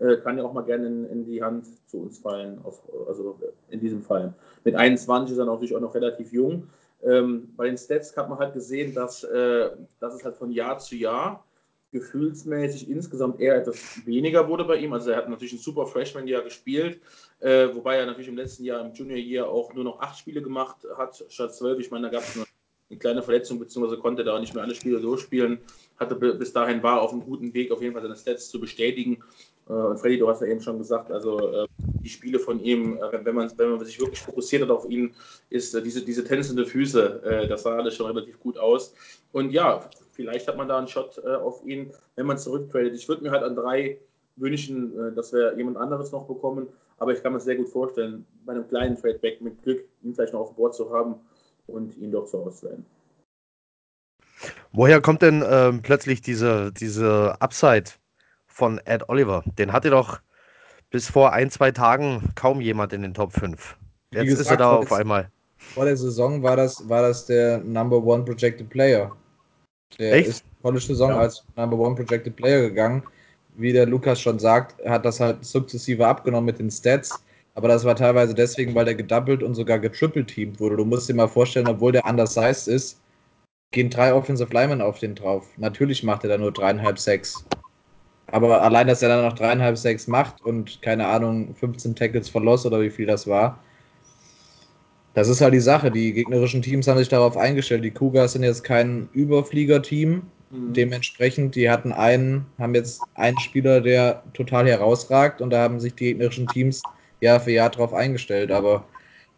Äh, kann ja auch mal gerne in, in, die Hand zu uns fallen, auf, also in diesem Fall. Mit 21 ist er natürlich auch noch relativ jung. Ähm, bei den Stats hat man halt gesehen, dass, äh, dass es halt von Jahr zu Jahr gefühlsmäßig insgesamt eher etwas weniger wurde bei ihm. Also er hat natürlich ein super Freshman-Jahr gespielt, äh, wobei er natürlich im letzten Jahr im Junior-Jahr auch nur noch acht Spiele gemacht hat, statt zwölf. Ich meine, da gab es eine, eine, kleine Verletzung, beziehungsweise konnte da nicht mehr alle Spiele durchspielen. Hatte bis dahin war auf einem guten Weg, auf jeden Fall seine Stats zu bestätigen. Äh, und Freddy, du hast ja eben schon gesagt, also äh, die Spiele von ihm, äh, wenn man, wenn man sich wirklich fokussiert hat auf ihn, ist diese, diese tänzende Füße, das sah alles schon relativ gut aus. Und ja, vielleicht hat man da einen Shot auf ihn, wenn man zurücktradet. Ich würde mir halt an drei wünschen, dass wir jemand anderes noch bekommen, aber ich kann mir sehr gut vorstellen, bei einem kleinen Tradeback mit Glück ihn vielleicht noch auf Bord zu haben und ihn doch zu auswählen. Woher kommt denn ähm, plötzlich diese, diese Upside von Ed Oliver. Den hatte doch bis vor ein, zwei Tagen kaum jemand in den Top 5. Jetzt gesagt, ist er da auf einmal. Vor der Saison war das, war das der Number One Projected Player. Der Echt? ist College Saison ja. als Number One Projected Player gegangen. Wie der Lukas schon sagt, hat das halt sukzessive abgenommen mit den Stats. Aber das war teilweise deswegen, weil der gedoppelt und sogar getriple-teamt wurde. Du musst dir mal vorstellen, obwohl der undersized ist, gehen drei Offensive Linemen auf den drauf. Natürlich macht er da nur dreieinhalb Sacks. Aber allein, dass er dann noch dreieinhalb Sacks macht und keine Ahnung, 15 Tackles verlost oder wie viel das war, das ist halt die Sache. Die gegnerischen Teams haben sich darauf eingestellt. Die Cougars sind jetzt kein Überflieger-Team. Mhm. Dementsprechend, die hatten einen, haben jetzt einen Spieler, der total herausragt und da haben sich die gegnerischen Teams Jahr für Jahr darauf eingestellt. Aber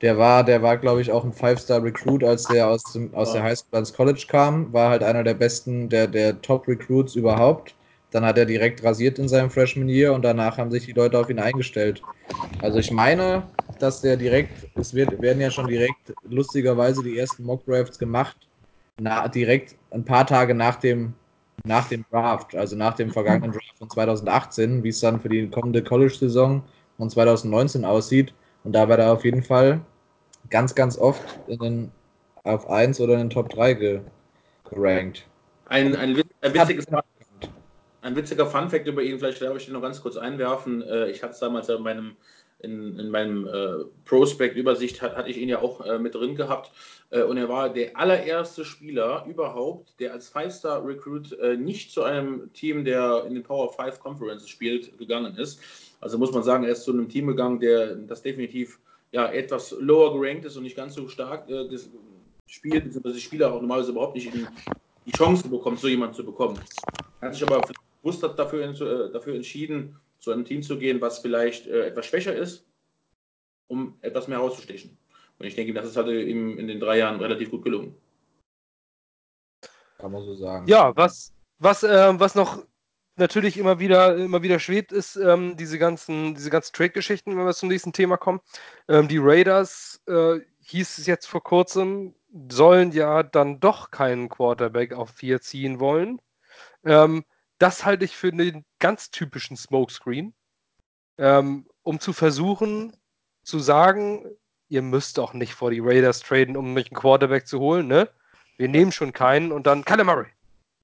der war, der war, glaube ich, auch ein Five-Star-Recruit, als der aus, dem, aus der Highschool ans College kam. War halt einer der besten, der, der Top-Recruits überhaupt. Dann hat er direkt rasiert in seinem Freshman Year und danach haben sich die Leute auf ihn eingestellt. Also ich meine, dass der direkt, es wird, werden ja schon direkt lustigerweise die ersten Mock Drafts gemacht, na, direkt ein paar Tage nach dem, nach dem Draft, also nach dem vergangenen Draft von 2018, wie es dann für die kommende College-Saison von 2019 aussieht. Und da wird er auf jeden Fall ganz, ganz oft in den auf 1 oder in den Top 3 gerankt. Ein, ein, ein witziges ein witziger Funfact über ihn, vielleicht darf ich den noch ganz kurz einwerfen. Äh, ich hatte es damals in meinem, in, in meinem äh, Prospect-Übersicht, hat, hatte ich ihn ja auch äh, mit drin gehabt. Äh, und er war der allererste Spieler überhaupt, der als Five-Star-Recruit äh, nicht zu einem Team, der in den Power 5 Conferences spielt, gegangen ist. Also muss man sagen, er ist zu einem Team gegangen, der das definitiv ja, etwas lower gerankt ist und nicht ganz so stark äh, spielt, beziehungsweise Spieler auch normalerweise überhaupt nicht die Chance bekommt, so jemanden zu bekommen. Er hat sich aber bewusst dafür, äh, dafür entschieden, zu einem Team zu gehen, was vielleicht äh, etwas schwächer ist, um etwas mehr rauszustechen. Und ich denke, das ist halt ihm in den drei Jahren relativ gut gelungen. Kann man so sagen. Ja, was, was, äh, was noch natürlich immer wieder, immer wieder schwebt, ist ähm, diese ganzen, diese ganzen Trade-Geschichten, wenn wir zum nächsten Thema kommen. Ähm, die Raiders, äh, hieß es jetzt vor kurzem, sollen ja dann doch keinen Quarterback auf vier ziehen wollen. Ähm, das halte ich für einen ganz typischen Smokescreen, ähm, um zu versuchen zu sagen, ihr müsst doch nicht vor die Raiders traden, um mich einen Quarterback zu holen, ne? Wir nehmen schon keinen und dann Kyler Murray.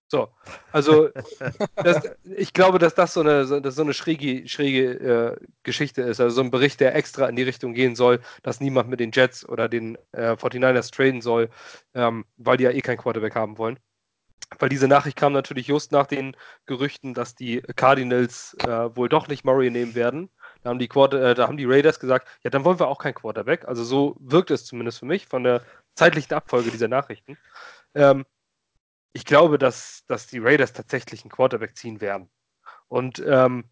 So, also das, ich glaube, dass das so eine, so, so eine schräge, schräge äh, Geschichte ist. Also so ein Bericht, der extra in die Richtung gehen soll, dass niemand mit den Jets oder den äh, 49ers traden soll, ähm, weil die ja eh keinen Quarterback haben wollen. Weil diese Nachricht kam natürlich just nach den Gerüchten, dass die Cardinals äh, wohl doch nicht Murray nehmen werden. Da haben, die Quarter, äh, da haben die Raiders gesagt, ja, dann wollen wir auch keinen Quarterback. Also so wirkt es zumindest für mich von der zeitlichen Abfolge dieser Nachrichten. Ähm, ich glaube, dass, dass die Raiders tatsächlich einen Quarterback ziehen werden. Und ähm,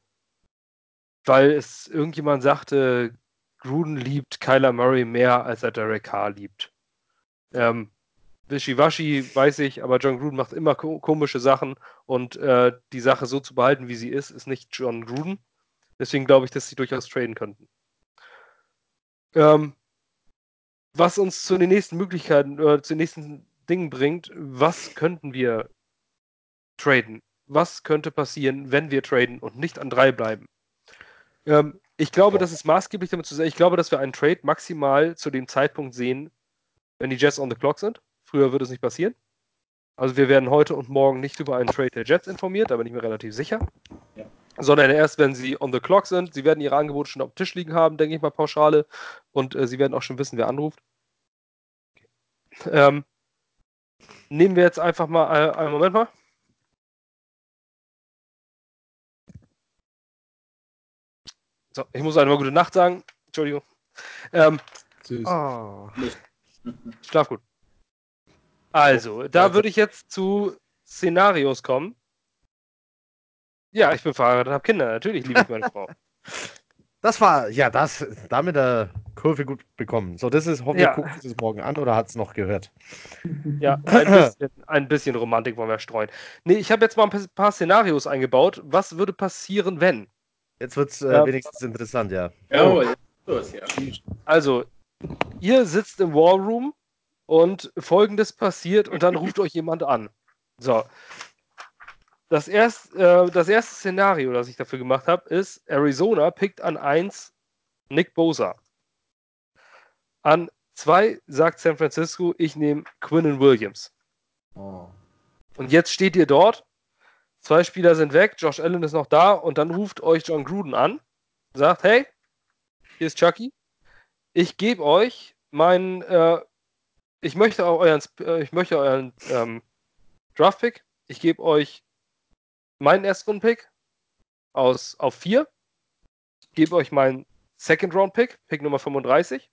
weil es irgendjemand sagte, Gruden liebt Kyler Murray mehr, als er Derek Carr liebt. Ähm, Wischiwaschi, weiß ich, aber John Gruden macht immer ko komische Sachen und äh, die Sache so zu behalten, wie sie ist, ist nicht John Gruden. Deswegen glaube ich, dass sie durchaus traden könnten. Ähm, was uns zu den nächsten Möglichkeiten oder äh, zu den nächsten Dingen bringt, was könnten wir traden? Was könnte passieren, wenn wir traden und nicht an drei bleiben? Ähm, ich glaube, das ist maßgeblich damit zu sagen, ich glaube, dass wir einen Trade maximal zu dem Zeitpunkt sehen, wenn die Jets on the clock sind. Früher wird es nicht passieren. Also wir werden heute und morgen nicht über einen Trade der Jets informiert, da bin ich mir relativ sicher. Ja. Sondern erst, wenn sie on the clock sind. Sie werden ihre Angebote schon auf dem Tisch liegen haben, denke ich mal, pauschale. Und äh, sie werden auch schon wissen, wer anruft. Ähm, nehmen wir jetzt einfach mal äh, einen Moment mal. So, ich muss einmal gute Nacht sagen. Entschuldigung. Ähm, Tschüss. Oh. Schlaf gut. Also, da würde ich jetzt zu Szenarios kommen. Ja, ich bin verheiratet und habe Kinder. Natürlich liebe ich meine Frau. Das war, ja, das, damit der Kurve gut bekommen. So, das ist, hoffentlich ja. guckt es morgen an oder hat es noch gehört? Ja, ein bisschen, ein bisschen Romantik wollen wir streuen. Nee, ich habe jetzt mal ein paar Szenarios eingebaut. Was würde passieren, wenn? Jetzt wird es äh, ja. wenigstens interessant, ja. Ja, oh. ja. Also, ihr sitzt im War Room und folgendes passiert und dann ruft euch jemand an. So. Das, erst, äh, das erste Szenario, das ich dafür gemacht habe, ist: Arizona pickt an 1 Nick Bosa. An 2 sagt San Francisco, ich nehme Quinnen Williams. Oh. Und jetzt steht ihr dort. Zwei Spieler sind weg, Josh Allen ist noch da und dann ruft euch John Gruden an, sagt: Hey, hier ist Chucky. Ich gebe euch meinen äh, ich möchte auch euren, äh, ich möchte euren ähm, Draft-Pick. Ich gebe euch meinen Erstrunden-Pick aus, auf 4. Ich gebe euch meinen Second-Round-Pick, Pick Nummer 35.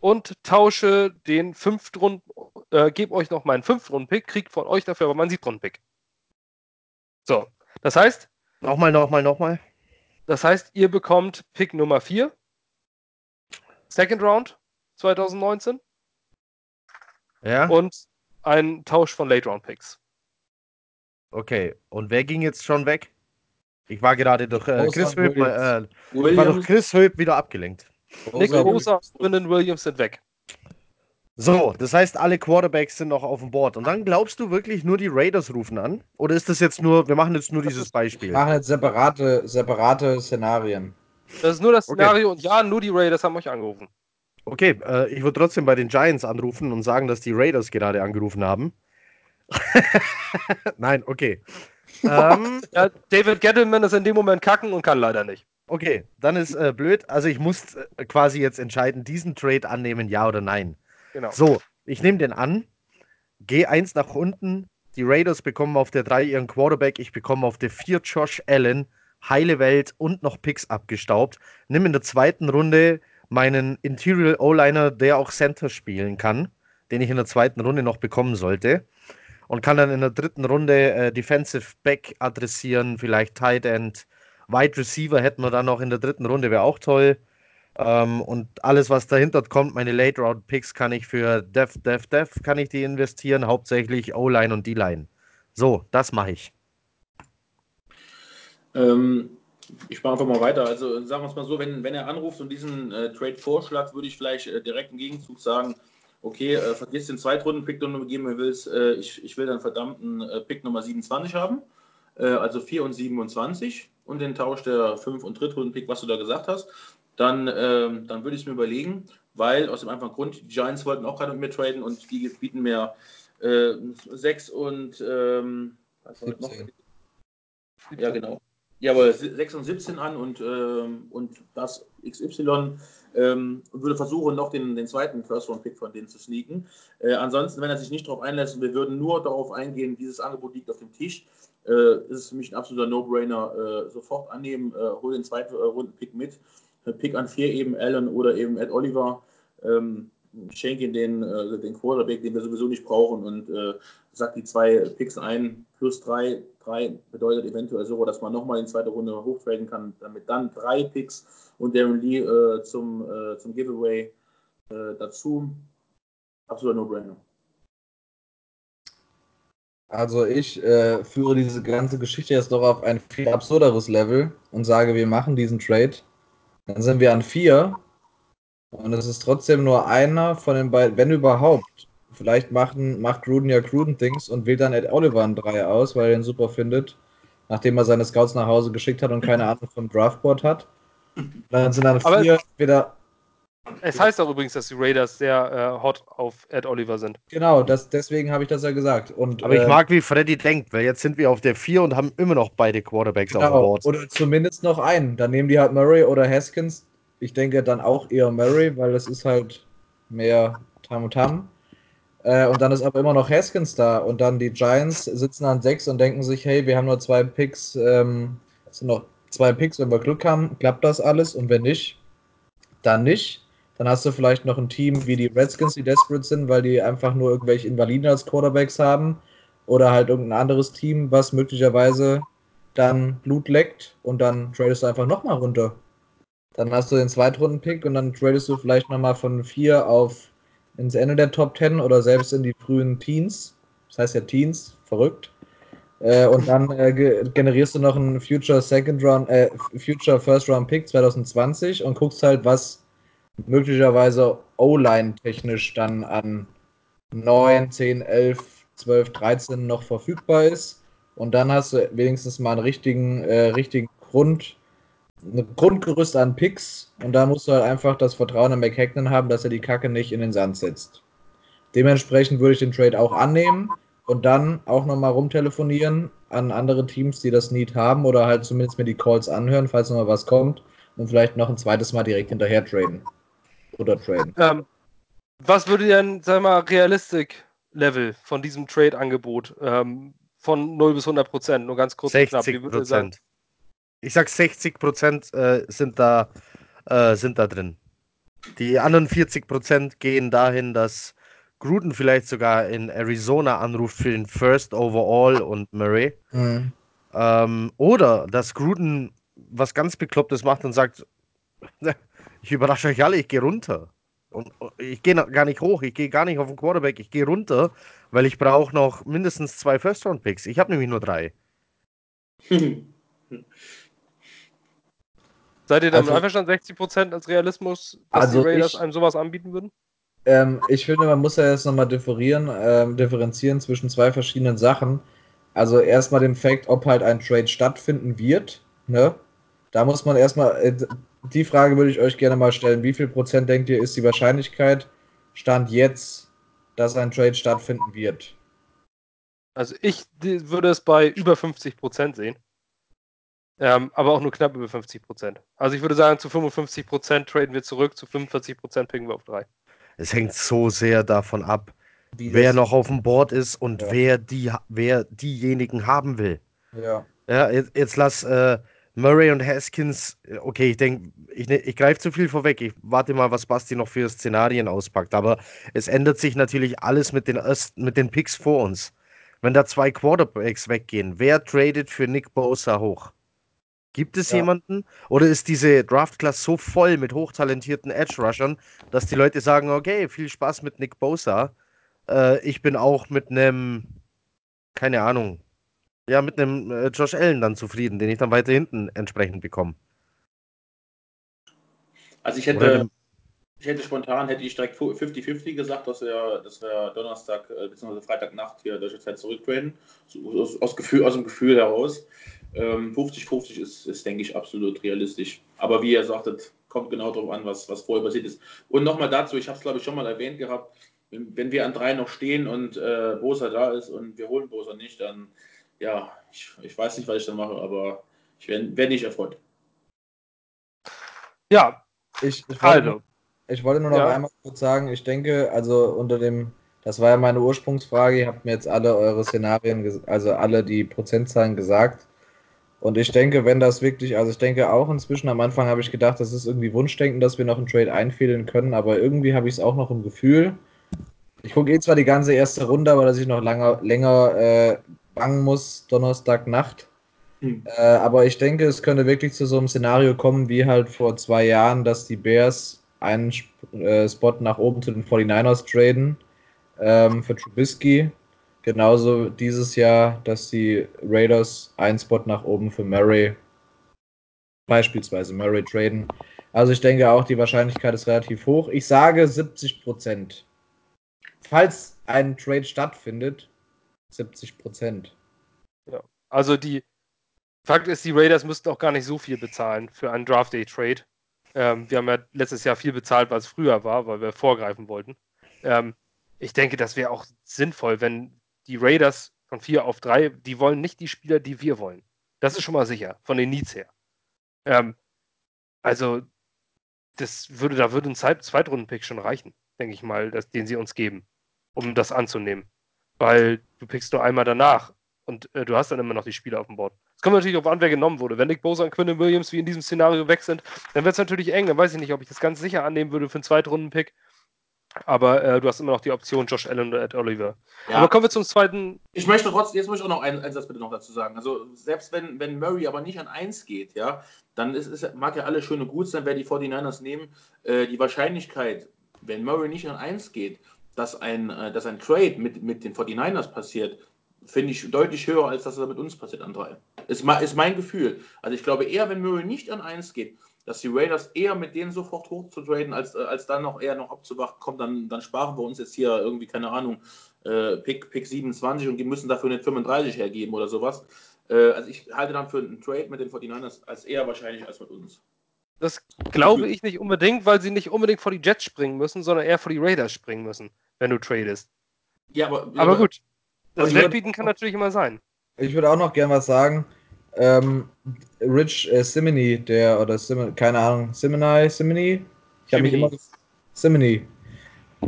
Und tausche den Fünftrunden, äh, gebe euch noch meinen Fünftrunden-Pick, kriegt von euch dafür aber meinen Siebtrunden-Pick. So, das heißt. Nochmal, nochmal, nochmal. Das heißt, ihr bekommt Pick Nummer 4, Second Round 2019. Ja. Und ein Tausch von Late Round Picks. Okay, und wer ging jetzt schon weg? Ich war gerade durch äh, Chris Höp, äh, ich war durch Chris Höp wieder abgelenkt. Nick Bosa und Brendan Williams sind weg. So, das heißt, alle Quarterbacks sind noch auf dem Board. Und dann glaubst du wirklich nur die Raiders rufen an? Oder ist das jetzt nur, wir machen jetzt nur dieses Beispiel? Wir machen jetzt separate, separate Szenarien. Das ist nur das Szenario okay. und ja, nur die Raiders haben euch angerufen. Okay, äh, ich würde trotzdem bei den Giants anrufen und sagen, dass die Raiders gerade angerufen haben. Nein, okay. ähm, ja, David Gettleman ist in dem Moment kacken und kann leider nicht. Okay, dann ist äh, blöd. Also ich muss äh, quasi jetzt entscheiden, diesen Trade annehmen, ja oder nein. Genau. So, ich nehme den an, gehe eins nach unten. Die Raiders bekommen auf der 3 ihren Quarterback, ich bekomme auf der 4 Josh Allen, heile Welt und noch Picks abgestaubt. Nimm in der zweiten Runde meinen Interior O-Liner, der auch Center spielen kann, den ich in der zweiten Runde noch bekommen sollte. Und kann dann in der dritten Runde äh, Defensive Back adressieren, vielleicht Tight End. Wide Receiver hätten wir dann noch in der dritten Runde, wäre auch toll. Ähm, und alles, was dahinter kommt, meine Late Round Picks, kann ich für Dev, Dev, Dev, kann ich die investieren, hauptsächlich O-Line und D-Line. So, das mache ich. Ähm, ich mache einfach mal weiter. Also sagen wir es mal so, wenn, wenn er anruft und diesen äh, Trade vorschlägt, würde ich vielleicht äh, direkt im Gegenzug sagen, okay, äh, vergiss den Zweitrunden-Pick, den du geben willst. Äh, ich, ich will dann verdammten äh, Pick Nummer 27 haben. Äh, also 4 und 27 und den Tausch der 5 und Drittrunden-Pick, was du da gesagt hast. Dann, ähm, dann würde ich es mir überlegen, weil aus dem einfachen Grund, die Giants wollten auch gerade mit mir traden und die bieten mir 6 und ähm, was noch? Ja, genau. Ja, aber 6 und 17 an und, ähm, und das XY ähm, würde versuchen, noch den, den zweiten First-Round-Pick von denen zu sneaken. Äh, ansonsten, wenn er sich nicht darauf einlässt und wir würden nur darauf eingehen, dieses Angebot liegt auf dem Tisch, äh, ist es für mich ein absoluter No-Brainer. Äh, sofort annehmen, äh, hol den zweiten Runden-Pick mit. Äh, Pick an 4 eben Allen oder eben Ed Oliver. Ähm, schenke den, äh, den Quarterback, den wir sowieso nicht brauchen und äh, sagt die zwei Picks ein, plus drei, drei bedeutet eventuell so, dass man nochmal in zweite Runde hochtraden kann, damit dann drei Picks und Darren Lee äh, zum, äh, zum Giveaway äh, dazu. Absoluter No-Brainer. Also ich äh, führe diese ganze Geschichte jetzt noch auf ein viel absurderes Level und sage, wir machen diesen Trade. Dann sind wir an vier und es ist trotzdem nur einer von den beiden, wenn überhaupt. Vielleicht machen, macht Gruden ja Gruden-Things und wählt dann Ed Oliver an drei aus, weil er ihn super findet, nachdem er seine Scouts nach Hause geschickt hat und keine Ahnung vom Draftboard hat. Dann sind dann Aber- vier wieder Es heißt auch übrigens, dass die Raiders sehr äh, hot auf Ed Oliver sind. Genau, das, deswegen habe ich das ja gesagt. Und, Aber ich äh, mag, wie Freddy denkt, weil jetzt sind wir auf der 4 und haben immer noch beide Quarterbacks auf dem genau, Board. oder zumindest noch einen. Dann nehmen die halt Murray oder Haskins. Ich denke dann auch eher Murray, weil das ist halt mehr Tam und Tam. Äh, und dann ist aber immer noch Haskins da. Und dann die Giants sitzen an sechs und denken sich, hey, wir haben nur zwei Picks, ähm, sind noch zwei Picks, wenn wir Glück haben, klappt das alles. Und wenn nicht, dann nicht. Dann hast du vielleicht noch ein Team wie die Redskins, die desperate sind, weil die einfach nur irgendwelche Invaliden als Quarterbacks haben. Oder halt irgendein anderes Team, was möglicherweise dann Blut leckt und dann tradest du einfach nochmal runter. Dann hast du den Zweitrunden-Pick und dann tradest du vielleicht nochmal von 4 auf ins Ende der Top 10 oder selbst in die frühen Teens. Das heißt ja Teens, verrückt. Äh, und dann äh, ge generierst du noch einen Future Second Round, äh, Future First Round Pick 2020 und guckst halt, was möglicherweise O-Line technisch dann an 9, 10, 11, 12, 13 noch verfügbar ist. Und dann hast du wenigstens mal einen richtigen, äh, richtigen Grund, ein Grundgerüst an Picks. Und da musst du halt einfach das Vertrauen in McHagnon haben, dass er die Kacke nicht in den Sand setzt. Dementsprechend würde ich den Trade auch annehmen und dann auch nochmal rumtelefonieren an andere Teams, die das Need haben oder halt zumindest mir die Calls anhören, falls nochmal was kommt und vielleicht noch ein zweites Mal direkt hinterher traden. Oder traden. Ähm, was würde denn, sag mal, Realistik-Level von diesem Trade-Angebot ähm, von 0 bis 100 Prozent? Nur ganz kurz und knapp. 60 Wie würdet ihr sagen? Ich sag 60 Prozent äh, sind, da, äh, sind da drin. Die anderen 40 Prozent gehen dahin, dass Gruden vielleicht sogar in Arizona anruft für den First Overall und Murray. Mhm. Ähm, oder dass Gruden was ganz Beklopptes macht und sagt, ich überrasche euch alle, ich gehe runter. Und und ich gehe gar nicht hoch, ich gehe gar nicht auf den Quarterback, ich gehe runter, weil ich brauche noch mindestens zwei First-Round-Picks. Ich habe nämlich nur drei. Seid ihr damit Also- einverstanden, 60 Prozent als Realismus, dass Also die Raiders ich- einem sowas anbieten würden? Ähm, ich finde, man muss ja jetzt nochmal differieren, ähm, differenzieren zwischen zwei verschiedenen Sachen. Also erstmal den Fakt, ob halt ein Trade stattfinden wird. Ne? Da muss man erstmal, äh, die Frage würde ich euch gerne mal stellen. Wie viel Prozent denkt ihr, ist die Wahrscheinlichkeit, Stand jetzt, dass ein Trade stattfinden wird? Also ich würde es bei über 50 Prozent sehen. Ähm, aber auch nur knapp über 50 Prozent. Also ich würde sagen, zu 55 Prozent traden wir zurück, zu 45 Prozent picken wir auf drei. Es hängt so sehr davon ab, Wie wer noch auf dem Board ist und Ja. wer, die, wer diejenigen haben will. Ja. Ja, jetzt, jetzt lass äh, Murray und Haskins, äh, okay, ich denke, ich, ne- ich greife zu viel vorweg. Ich warte mal, was Basti noch für Szenarien auspackt. Aber es ändert sich natürlich alles mit den, erst, mit den Picks vor uns. Wenn da zwei Quarterbacks weggehen, wer tradet für Nick Bosa hoch? Gibt es Ja. jemanden? Oder ist diese Draft-Class so voll mit hochtalentierten Edge-Rushern, dass die Leute sagen, okay, viel Spaß mit Nick Bosa. Äh, ich bin auch mit einem, keine Ahnung, ja, mit einem äh, Josh Allen dann zufrieden, den ich dann weiter hinten entsprechend bekomme. Also ich hätte, einem- ich hätte spontan hätte ich direkt 50-50 gesagt, dass wir, dass wir Donnerstag äh, bzw. Freitagnacht hier deutsche Zeit zurücktraden. So, aus, aus, Gefühl, aus dem Gefühl heraus. Ähm, 50-50 ist, ist, denke ich, absolut realistisch. Aber wie ihr sagtet, kommt genau darauf an, was, was vorher passiert ist. Und nochmal dazu, ich habe es glaube ich schon mal erwähnt gehabt, wenn, wenn wir an drei noch stehen und äh, Bosa da ist und wir holen Bosa nicht, dann ja, ich, ich weiß nicht, was ich dann mache, aber ich werde werd nicht erfreut. Ja, Ich, ich, wollte, also. ich wollte nur noch Ja. einmal kurz sagen, ich denke, also unter dem, das war ja meine Ursprungsfrage, ihr habt mir jetzt alle eure Szenarien, also alle die Prozentzahlen gesagt. Und ich denke, wenn das wirklich, also ich denke auch inzwischen, am Anfang habe ich gedacht, das ist irgendwie Wunschdenken, dass wir noch einen Trade einfädeln können, aber irgendwie habe ich es auch noch im Gefühl. Ich gucke eh zwar die ganze erste Runde, aber dass ich noch langer, länger äh, bangen muss, Donnerstagnacht. Hm. Äh, aber ich denke, es könnte wirklich zu so einem Szenario kommen wie halt vor zwei Jahren, dass die Bears einen äh, Spot nach oben zu den 49ers traden ähm, für Trubisky Genauso dieses Jahr, dass die Raiders einen Spot nach oben für Murray, beispielsweise Murray, traden. Also ich denke auch, die Wahrscheinlichkeit ist relativ hoch. Ich sage 70 Prozent. Falls ein Trade stattfindet, 70 Prozent. Ja. Also die Fakt ist, die Raiders müssten auch gar nicht so viel bezahlen für einen Draft Day Trade. Ähm, wir haben ja letztes Jahr viel bezahlt, was früher war, weil wir vorgreifen wollten. Ähm, ich denke, das wäre auch sinnvoll, wenn die Raiders von 4 auf 3, die wollen nicht die Spieler, die wir wollen. Das ist schon mal sicher, von den Needs her. Ähm, also, das würde, da würde ein Zweit Zweitrunden-Pick schon reichen, denke ich mal, dass, den sie uns geben, um das anzunehmen. Weil du pickst nur einmal danach und äh, du hast dann immer noch die Spieler auf dem Board. Es kommt natürlich darauf an, wer genommen wurde. Wenn Nick Bosa und Quinn Williams wie in diesem Szenario weg sind, dann wird es natürlich eng. Dann weiß ich nicht, ob ich das ganz sicher annehmen würde für einen Zweitrunden-Pick. Aber äh, du hast immer noch die Option Josh Allen oder Ed Oliver. Ja. Aber kommen wir zum zweiten. Ich möchte trotzdem, jetzt möchte ich auch noch einen, einen Satz bitte noch dazu sagen. Also selbst wenn, wenn Murray aber nicht an 1 geht, ja, dann ist, ist, mag ja alles schön und gut sein, wer die 49ers nehmen. Äh, die Wahrscheinlichkeit, wenn Murray nicht an 1 geht, dass ein, äh, dass ein Trade mit, mit den 49ers passiert, finde ich deutlich höher, als dass es mit uns passiert an 3. Ist, ist mein Gefühl. Also ich glaube eher, wenn Murray nicht an 1 geht, dass die Raiders eher mit denen sofort hoch zu traden, als, äh, als dann noch eher noch abzuwarten, kommt, dann, dann sparen wir uns jetzt hier irgendwie, keine Ahnung, äh, Pick, Pick 27 und die müssen dafür nicht 35 hergeben oder sowas. Äh, also ich halte dann für einen Trade mit den 49ers als eher wahrscheinlich als mit uns. Das glaube ich nicht unbedingt, weil sie nicht unbedingt vor die Jets springen müssen, sondern eher vor die Raiders springen müssen, wenn du tradest. Ja, aber, aber, aber gut. Das Wettbieten kann natürlich immer sein. Ich würde auch noch gern was sagen ähm, Rich äh, Simony, der, oder Sim, keine Ahnung, Simony, Simony? Ich habe mich immer. Simony.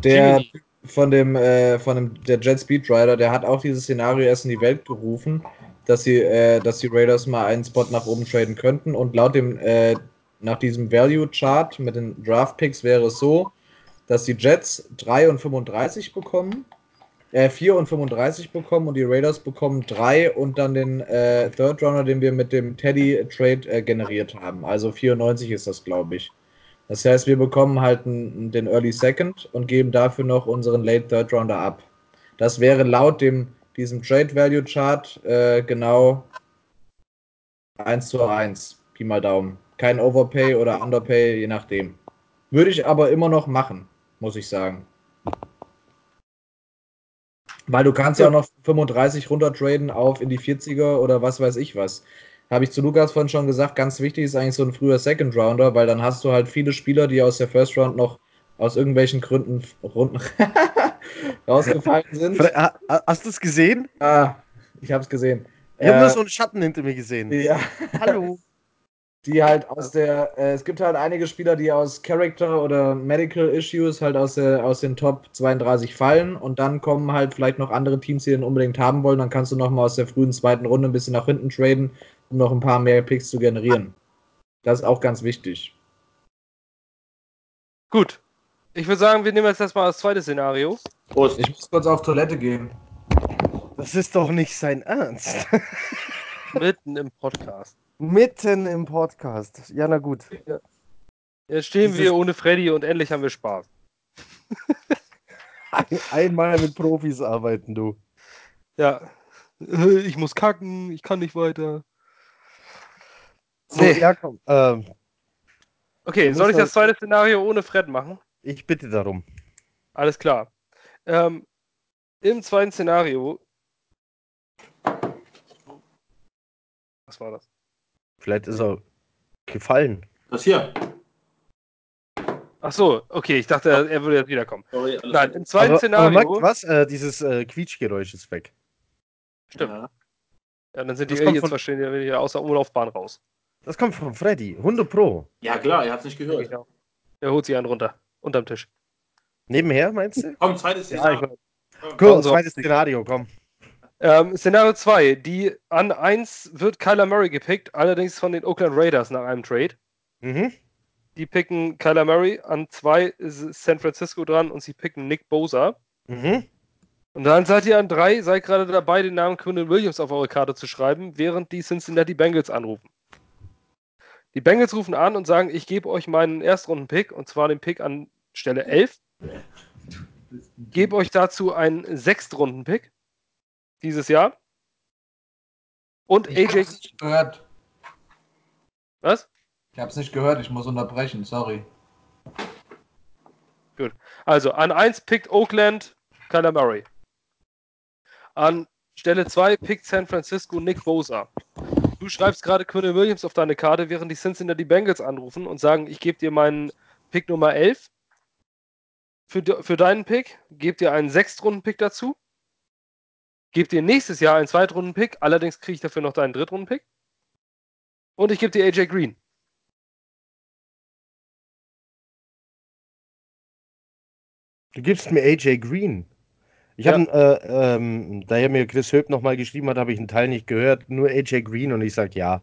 Der Jiminy. von dem, äh, von dem, der Jet Speedrider, der hat auch dieses Szenario erst in die Welt gerufen, dass sie, äh, dass die Raiders mal einen Spot nach oben traden könnten und laut dem, äh, nach diesem Value Chart mit den Draft Picks wäre es so, dass die Jets 3 und 35 bekommen äh, 4 und 35 bekommen und die Raiders bekommen 3 und dann den äh, Third Runner, den wir mit dem Teddy Trade äh, generiert haben. Also 94 ist das, glaube ich. Das heißt, wir bekommen halt den Early Second und geben dafür noch unseren Late Third Rounder ab. Das wäre laut dem, diesem Trade Value Chart äh, genau 1 zu 1. Pi mal Daumen. Kein Overpay oder Underpay, je nachdem. Würde ich aber immer noch machen, muss ich sagen. Weil du kannst ja auch noch 35 runtertraden auf in die 40er oder was weiß ich was. Habe ich zu Lukas vorhin schon gesagt, ganz wichtig ist eigentlich so ein früher Second Rounder, weil dann hast du halt viele Spieler, die aus der First Round noch aus irgendwelchen Gründen Runden rausgefallen sind. Hast du es gesehen? Ah, ich habe es gesehen. Ich habe äh, nur so einen Schatten hinter mir gesehen. Ja. Hallo. die halt aus der, äh, es gibt halt einige Spieler, die aus Character oder Medical Issues halt aus, der, aus den Top 32 fallen und dann kommen halt vielleicht noch andere Teams, die den unbedingt haben wollen, dann kannst du nochmal aus der frühen zweiten Runde ein bisschen nach hinten traden, um noch ein paar mehr Picks zu generieren. Das ist auch ganz wichtig. Gut. Ich würde sagen, wir nehmen jetzt erstmal das zweite Szenario. Prost. Ich muss kurz auf Toilette gehen. Das ist doch nicht sein Ernst. Mitten im Podcast. Mitten im Podcast. Ja, na gut. Ja. Jetzt stehen Dieses wir ohne Freddy und endlich haben wir Spaß. Einmal mit Profis arbeiten, du. Ja. Ich muss kacken, ich kann nicht weiter. So, nee. ja, komm. Ähm, okay, soll ich das zweite Szenario ohne Fred machen? Ich bitte darum. Alles klar. Ähm, Im zweiten Szenario. Was war das? Vielleicht ist er gefallen. Das hier. Ach so, okay, ich dachte, er würde jetzt wiederkommen. Sorry, Nein, im zweiten aber, Szenario. Aber was? Äh, dieses äh, Quietschgeräusch ist weg. Stimmt. Ja, ja dann sind das die Aliens von... wahrscheinlich wieder aus der Umlaufbahn raus. Das kommt von Freddy, 100 Pro. Ja, klar, er hat es nicht gehört. Ja, er holt sich einen runter, unterm Tisch. Nebenher, meinst du? Komm, zweites Szenario. Ja, komm, zweites Szenario, komm. Ähm, Szenario 2. Die an 1 wird Kyler Murray gepickt, allerdings von den Oakland Raiders nach einem Trade. Mhm. Die picken Kyler Murray. An 2 ist San Francisco dran und sie picken Nick Bosa. Mhm. Und dann seid ihr an 3, seid gerade dabei, den Namen Quinn Williams auf eure Karte zu schreiben, während die Cincinnati Bengals anrufen. Die Bengals rufen an und sagen, ich gebe euch meinen Erstrunden-Pick, und zwar den Pick an Stelle 11. Gebe euch dazu einen Sechstrunden-Pick dieses Jahr. Und Ich AJ. hab's nicht gehört. Was? Ich hab's nicht gehört, ich muss unterbrechen, sorry. Also, an 1 pickt Oakland Kyler Murray. An Stelle 2 pickt San Francisco Nick Bosa. Du schreibst gerade Quinn Williams auf deine Karte, während die Cincinnati Bengals anrufen und sagen, ich gebe dir meinen Pick Nummer 11 für, für deinen Pick, gebe dir einen Sechstrunden-Pick dazu, gebe dir nächstes Jahr einen Zweitrunden-Pick, allerdings kriege ich dafür noch deinen Drittrunden-Pick und ich gebe dir AJ Green. Du gibst mir AJ Green. Ich Ja. habe, äh, ähm, daher mir Chris Höp nochmal geschrieben hat, habe ich einen Teil nicht gehört, nur AJ Green und ich sage ja.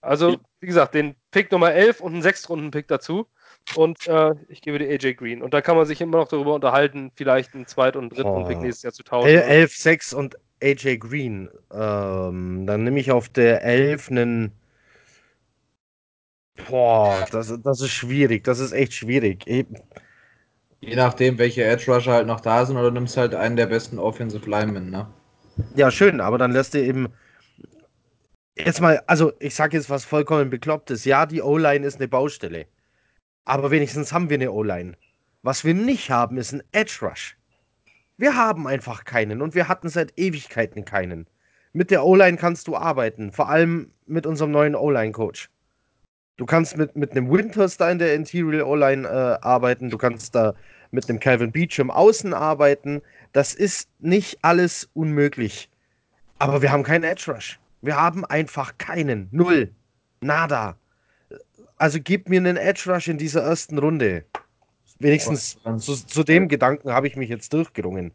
Also, wie gesagt, den Pick Nummer 11 und einen Sechstrunden-Pick dazu. Und äh, ich gebe dir AJ Green. Und da kann man sich immer noch darüber unterhalten, vielleicht einen Zweit- und Drittrunden-Pick Oh. nächstes Jahr zu tauschen. 11, 6 und AJ Green. Ähm, dann nehme ich auf der 11 einen. Boah, das, das ist schwierig. Das ist echt schwierig. Ich, Je nachdem, welche Edge Rusher halt noch da sind, oder du nimmst halt einen der besten Offensive Linemen, ne? ja, schön, aber dann lässt du eben. Jetzt mal, also ich sage jetzt was vollkommen Beklopptes. Ja, die O-Line ist eine Baustelle. Aber wenigstens haben wir eine O-Line. Was wir nicht haben, ist ein Edge Rush. Wir haben einfach keinen und wir hatten seit Ewigkeiten keinen. Mit der O-Line kannst du arbeiten, vor allem mit unserem neuen O-Line-Coach. Du kannst mit, mit einem Winters da in der Interior O-Line äh, arbeiten, du kannst da mit einem Calvin Beecham außen arbeiten. Das ist nicht alles unmöglich. Aber wir haben keinen Edge Rush. Wir haben einfach keinen. Null. Nada. Also gib mir einen Edge Rush in dieser ersten Runde. Wenigstens zu, zu dem Gedanken habe ich mich jetzt durchgerungen.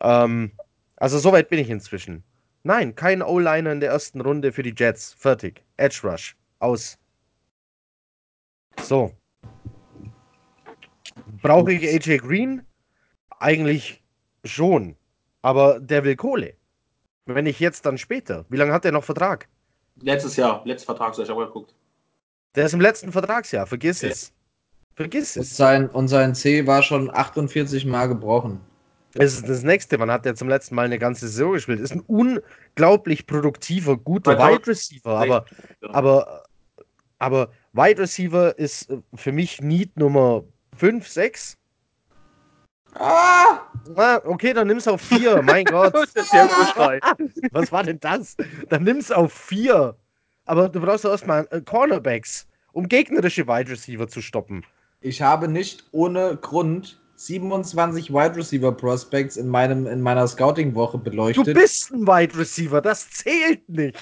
Ähm, also soweit bin ich inzwischen. Nein, kein O-Liner in der ersten Runde für die Jets. Fertig. Edge Rush. Aus. So. Brauche ich AJ Green? Eigentlich schon. Aber der will Kohle. Wenn nicht jetzt, dann später. Wie lange hat der noch Vertrag? Letztes Jahr, letztes Vertragsjahr, ich habe geguckt. Der ist im letzten Vertragsjahr. Vergiss Ja. es. Vergiss Und es. sein, und sein C war schon 48 Mal gebrochen. Das ist das nächste. Man hat ja zum letzten Mal eine ganze Saison gespielt. Ist ein unglaublich produktiver, guter 2000 Wide Receiver. Aber, aber, aber Wide Receiver ist für mich Need Nummer 5, 6. Ah! Ah, okay, dann nimm's auf 4. Mein Gott. Was war denn das? Dann nimm's auf 4. Aber du brauchst doch erstmal äh, Cornerbacks, um gegnerische Wide Receiver zu stoppen. Ich habe nicht ohne Grund 27 Wide Receiver Prospects in, meinem, in meiner Scouting-Woche Du beleuchtet. bist ein Wide Receiver, das zählt nicht.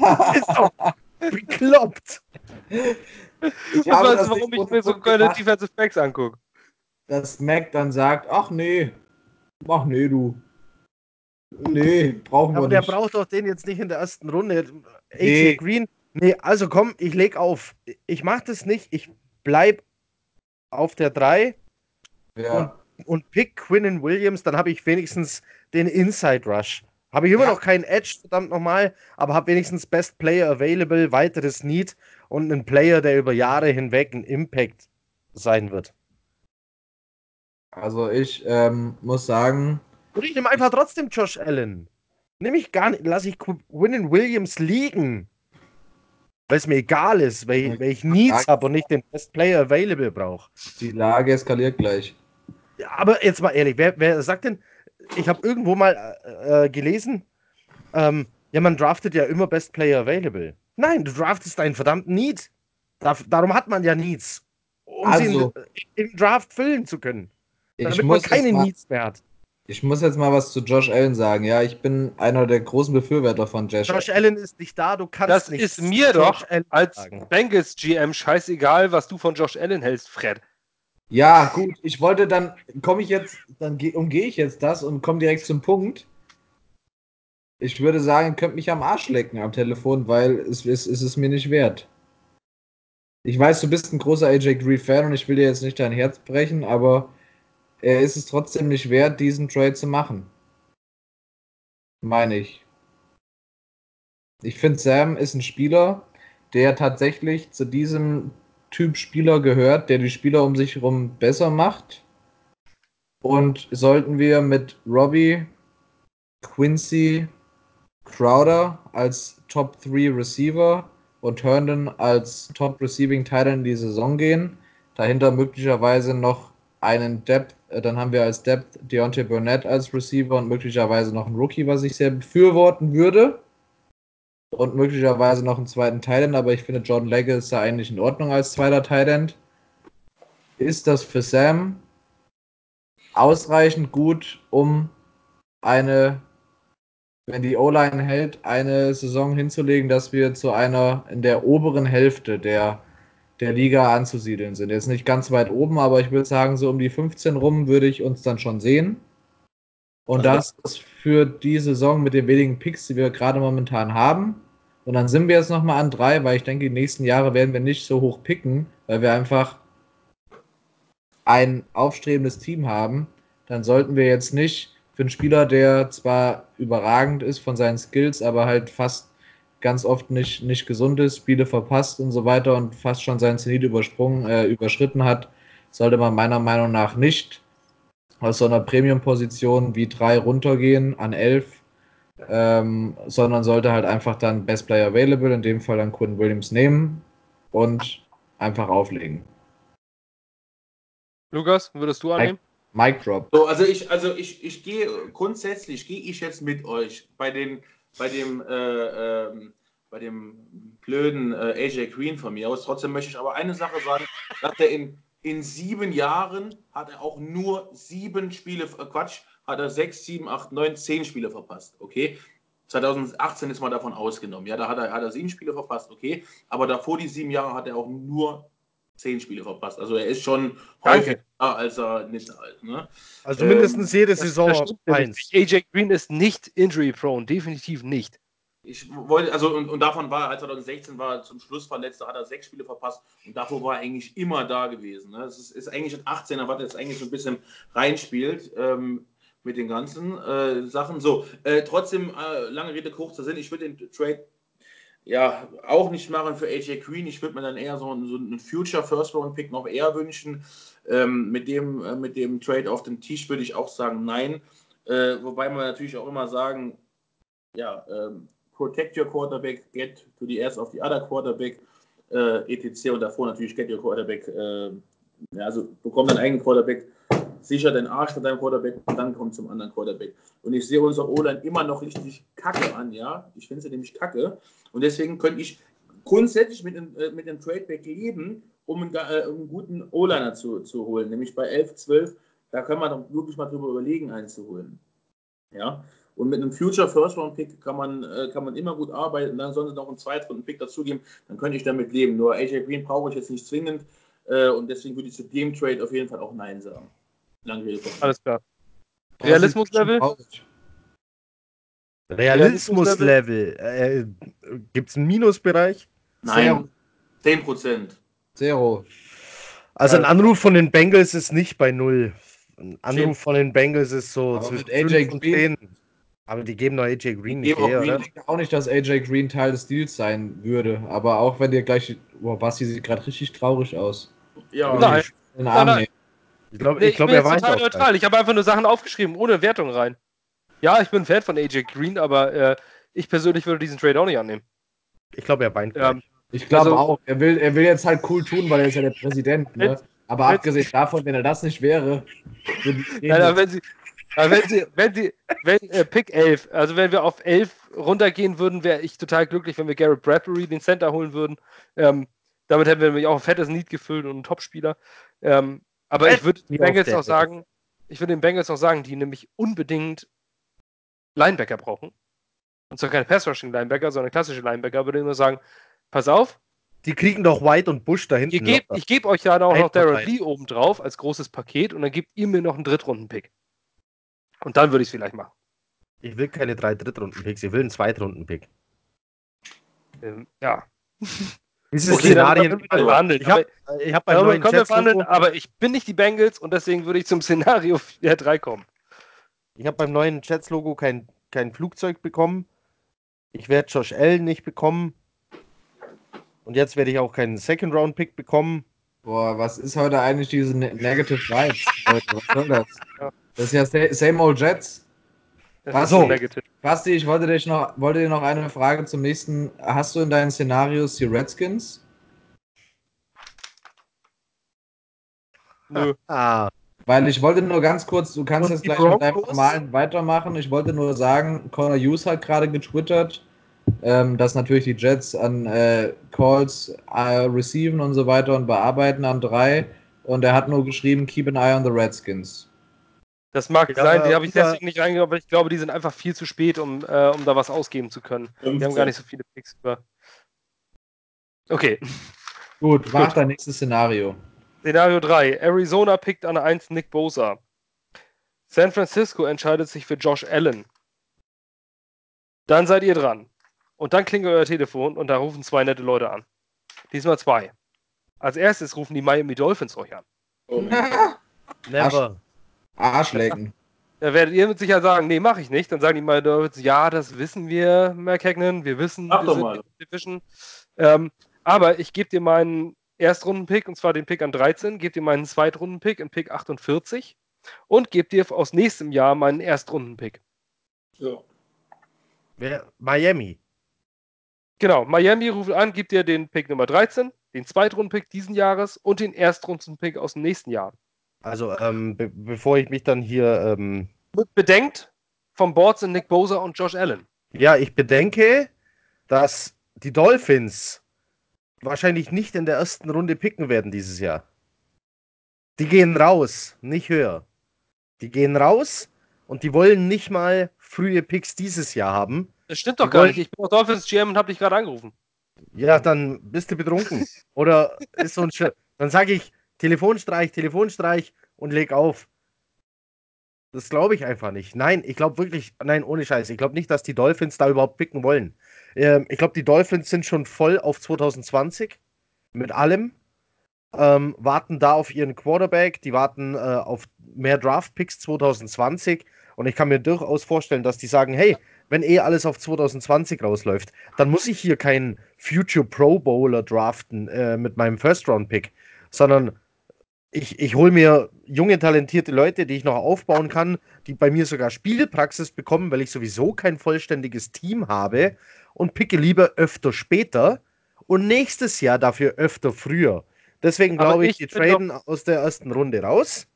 Das ist doch bekloppt. ich habe weißt das du, warum nicht ich mir so keine Defensive Backs angucke? dass Mac dann sagt, ach nee, ach nee, du. Nee, brauchen Aber wir der nicht. braucht doch den jetzt nicht in der ersten Runde. AJ Nee. Green. Nee, also komm, ich leg auf. Ich mach das nicht. Ich bleib auf der 3 ja. und pick Quinnen Williams, dann habe ich wenigstens den Inside Rush. Habe ich immer Ja. noch keinen Edge, verdammt nochmal, aber habe wenigstens Best Player Available, weiteres Need und einen Player, der über Jahre hinweg ein Impact sein wird. Also ich ähm, muss sagen, Und ich nehme einfach trotzdem Josh Allen. Nehme ich gar nicht, lasse ich Quinnen Williams liegen. Weil es mir egal ist, weil, ich- weil ich Needs habe und nicht den Best Player Available brauche. die Lage eskaliert gleich. Ja, aber jetzt mal ehrlich, wer, wer sagt denn, ich habe irgendwo mal äh, äh, gelesen, ähm, ja, man draftet ja immer Best Player Available. Nein, du draftest einen verdammten Need. Darf, darum hat man ja Needs. Um Also- sie in, im Draft füllen zu können. Damit man keine Needs mehr hat. Ich muss jetzt mal was zu Josh Allen sagen. Ja, ich bin einer der großen Befürworter von Josh. Josh Allen ist nicht da, du kannst Das nicht. ist mir doch Allen als sagen. Bengals GM scheißegal, was du von Josh Allen hältst, Fred. Ja, gut, ich wollte dann, komme ich jetzt, dann geh- umgehe ich jetzt das und komme direkt zum Punkt. Ich würde sagen, ihr könnt mich am Arsch lecken am Telefon, weil es, es, es ist mir nicht wert. Ich weiß, du bist ein großer AJ Green-Fan und ich will dir jetzt nicht dein Herz brechen, aber er ist es trotzdem nicht wert, diesen Trade zu machen. Meine ich. Ich finde, Sam ist ein Spieler, der tatsächlich zu diesem Typ Spieler gehört, der die Spieler um sich herum besser macht. Und sollten wir mit Robbie Quincy Crowder als Top 3 Receiver und Herndon als Top Receiving Tight in die Saison gehen. Dahinter möglicherweise noch einen Depth, äh, dann haben wir als Depth Deontay Burnett als Receiver und möglicherweise noch einen Rookie, was ich sehr befürworten würde. Und möglicherweise noch einen zweiten Tight aber ich finde Jordan Legge ist da eigentlich in Ordnung als zweiter Tight Ist das für Sam ausreichend gut, um eine, wenn die O-Line hält, eine Saison hinzulegen, dass wir zu einer in der oberen Hälfte der der Liga anzusiedeln sind. Jetzt nicht ganz weit oben, aber ich würde sagen, so um die 15 rum würde ich uns dann schon sehen. Und also das ist für die Saison mit den wenigen Picks, die wir gerade momentan haben. Und dann sind wir jetzt nochmal an drei, weil ich denke, die nächsten Jahre werden wir nicht so hoch picken, weil wir einfach ein aufstrebendes Team haben. Dann sollten wir jetzt nicht für einen Spieler, der zwar überragend ist von seinen Skills, aber halt fast ganz oft nicht, nicht gesund ist, Spiele verpasst und so weiter und fast schon seinen Zenit übersprungen, äh, überschritten hat, sollte man meiner Meinung nach nicht aus so einer Premium-Position wie 3 runtergehen an 11, ähm, sondern sollte halt einfach dann Best Player Available, in dem Fall dann Quinn Williams nehmen und einfach auflegen. Lukas, würdest du annehmen? Mic Drop. So, also ich, also ich, ich gehe grundsätzlich gehe ich jetzt mit euch bei den bei dem, äh, äh, bei dem blöden äh, AJ Green von mir aus. Trotzdem möchte ich aber eine Sache sagen, dass er in, in sieben Jahren hat er auch nur sieben Spiele, äh, Quatsch, hat er sechs, sieben, acht, neun, zehn Spiele verpasst, okay? 2018 ist mal davon ausgenommen. Ja, da hat er, hat er sieben Spiele verpasst, okay. Aber davor die sieben Jahre hat er auch nur zehn Spiele verpasst. Also er ist schon häufiger, als er nicht alt. Ne? Also mindestens ähm, jede Saison eins. AJ Green ist nicht injury prone, definitiv nicht. Ich wollte, also und, und davon war er, 2016 war zum Schluss verletzt, da hat er sechs Spiele verpasst und davor war er eigentlich immer da gewesen. Ne? Das ist, ist eigentlich ein 18er, was jetzt eigentlich so ein bisschen reinspielt. Ähm, mit den ganzen äh, Sachen. So, äh, trotzdem, äh, lange Rede, kurzer Sinn. Ich würde den Trade ja, auch nicht machen für AJ Green. Ich würde mir dann eher so, einen, so einen Future First Round Pick noch eher wünschen. Ähm, mit, dem, äh, mit dem Trade auf dem Tisch würde ich auch sagen, nein. Äh, wobei man natürlich auch immer sagen, ja, ähm, protect your quarterback, get to the ass of the other quarterback, äh, etc. Und davor natürlich get your quarterback, äh, ja, also bekomm deinen eigenen Quarterback, sicher den Arsch von deinem Quarterback und dann kommt zum anderen Quarterback. Und ich sehe unser O-Line immer noch richtig kacke an, ja. Ich finde sie nämlich kacke. Und deswegen könnte ich grundsätzlich mit, dem, äh, mit dem Tradeback leben, um einen, äh, einen guten O-Liner zu, zu holen. Nämlich bei 11, 12, da können wir doch wirklich mal drüber überlegen, einzuholen. Ja. Und mit einem Future First Round Pick kann man, äh, kann man immer gut arbeiten. Dann sollen sie noch einen Zweitrunden Pick dazugeben. Dann könnte ich damit leben. Nur AJ Green brauche ich jetzt nicht zwingend. Äh, und deswegen würde ich zu dem Trade auf jeden Fall auch Nein sagen. Lange Alles klar. Realismus-Level? Realismus-Level. Äh, Gibt es einen Minusbereich? Nein. 10%. Zero. Also ein Anruf von den Bengals ist nicht bei null. Ein Anruf von den Bengals ist so Aber zwischen AJ und 10. Aber die geben doch AJ Green nicht her, Green. Ich denke auch nicht, dass AJ Green Teil des Deals sein würde. Aber auch wenn ihr gleich. Boah, Basti sieht gerade richtig traurig aus. Ja, nein. nein, nein. Ich glaube, nee, ich glaub, er war total neutral. Ich habe einfach nur Sachen aufgeschrieben, ohne Wertung rein. Ja, ich bin ein Fan von AJ Green, aber äh, ich persönlich würde diesen Trade auch nicht annehmen. Ich glaube, er weint. Ähm, ich glaube also, auch. Er will, er will jetzt halt cool tun, weil er ist ja der Präsident. Ne? Aber abgesehen davon, wenn er das nicht wäre, würde ich. Nein, wenn sie, wenn sie, wenn sie, wenn äh, Pick 11, also wenn wir auf 11 runtergehen würden, wäre ich total glücklich, wenn wir Garrett Bradbury den Center holen würden. Ähm, damit hätten wir nämlich auch ein fettes Need gefüllt und einen Topspieler. Ähm, aber ich würde den Bengals auch sagen, ich würde den Bengals auch sagen, die nämlich unbedingt Linebacker brauchen. Und zwar keine Pass-Rushing-Linebacker, sondern klassische Linebacker, würde ich immer sagen, pass auf. Die kriegen doch White und Bush da hinten. Gebt, ich gebe euch ja auch noch Darren Lee oben drauf als großes Paket und dann gebt ihr mir noch einen Drittrunden-Pick. Und dann würde ich es vielleicht machen. Ich will keine drei Drittrunden-Picks, ich will einen Zweitrunden-Pick. Ähm, ja. Diese okay, Szenarien. Ich habe ich hab, ich hab beim neuen verhandeln, aber ich bin nicht die Bengals und deswegen würde ich zum Szenario 4-3 kommen. Ich habe beim neuen Jets-Logo kein, kein Flugzeug bekommen. Ich werde Josh Allen nicht bekommen. Und jetzt werde ich auch keinen Second-Round-Pick bekommen. Boah, was ist heute eigentlich diese ne Negative Vibes, Leute? Was soll das? Das ist ja same old Jets. Negativ. Basti, ich wollte, dich noch, wollte dir noch eine Frage zum nächsten. Hast du in deinen Szenarios die Redskins? Nö. Ah, Weil ich wollte nur ganz kurz, du kannst jetzt gleich mit deinem Broncos? normalen weitermachen. Ich wollte nur sagen, Connor Hughes hat gerade getwittert, ähm, dass natürlich die Jets an äh, Calls äh, receiven und so weiter und bearbeiten an drei. Und er hat nur geschrieben, keep an eye on the Redskins. Das mag Ja, sein, die habe ich unser- deswegen nicht reingenommen, weil ich glaube, die sind einfach viel zu spät, um, äh, um da was ausgeben zu können. Die haben 15. gar nicht so viele Picks über. Okay. Gut, mach dein nächstes Szenario. Szenario 3. Arizona pickt an 1 Nick Bosa. San Francisco entscheidet sich für Josh Allen. Dann seid ihr dran. Und dann klingelt euer Telefon und da rufen zwei nette Leute an. Diesmal zwei. Als erstes rufen die Miami Dolphins euch an. Oh mein Arschlecken. Da werdet ihr mit Sicherheit sagen, nee, mache ich nicht. Dann sagen die Dolphins, ja, das wissen wir, McKagan, wir wissen, Mach wir doch sind mal. Division. Ähm, aber ich gebe dir meinen Erstrunden-Pick, und zwar den Pick an 13, gebe dir meinen Zweitrunden-Pick in Pick 48 und gebe dir aus nächstem Jahr meinen Erstrunden-Pick. Ja. Wer? Miami. Genau, Miami ruft an, gibt dir den Pick Nummer 13, den Zweitrunden-Pick diesen Jahres und den Erstrunden-Pick aus dem nächsten Jahr. Also, ähm, be bevor ich mich dann hier. Ähm, Bedenkt, vom Board sind Nick Bosa und Josh Allen. ja, ich bedenke, dass die Dolphins wahrscheinlich nicht in der ersten Runde picken werden dieses Jahr. Die gehen raus, nicht höher. Die gehen raus und die wollen nicht mal frühe Picks dieses Jahr haben. Das stimmt doch Die gar nicht. Ich bin doch Dolphins GM und habe dich gerade angerufen. Ja, dann bist du betrunken. Oder ist so ein Sch Dann sage ich Telefonstreich, Telefonstreich und leg auf. Das glaube ich einfach nicht. Nein, ich glaube wirklich, nein, ohne Scheiß. Ich glaube nicht, dass die Dolphins da überhaupt picken wollen. Ähm, ich glaube, die Dolphins sind schon voll auf 2020 mit allem. Ähm, warten da auf ihren Quarterback, die warten äh, auf mehr Draft-Picks 2020 und ich kann mir durchaus vorstellen, dass die sagen, hey, wenn eh alles auf 2020 rausläuft, dann muss ich hier keinen Future Pro Bowler draften äh, mit meinem First-Round-Pick, sondern ich, ich hole mir junge, talentierte Leute, die ich noch aufbauen kann, die bei mir sogar Spielpraxis bekommen, weil ich sowieso kein vollständiges Team habe und picke lieber öfter später und nächstes Jahr dafür öfter früher. Deswegen glaube ich, ich die traden aus der ersten Runde raus.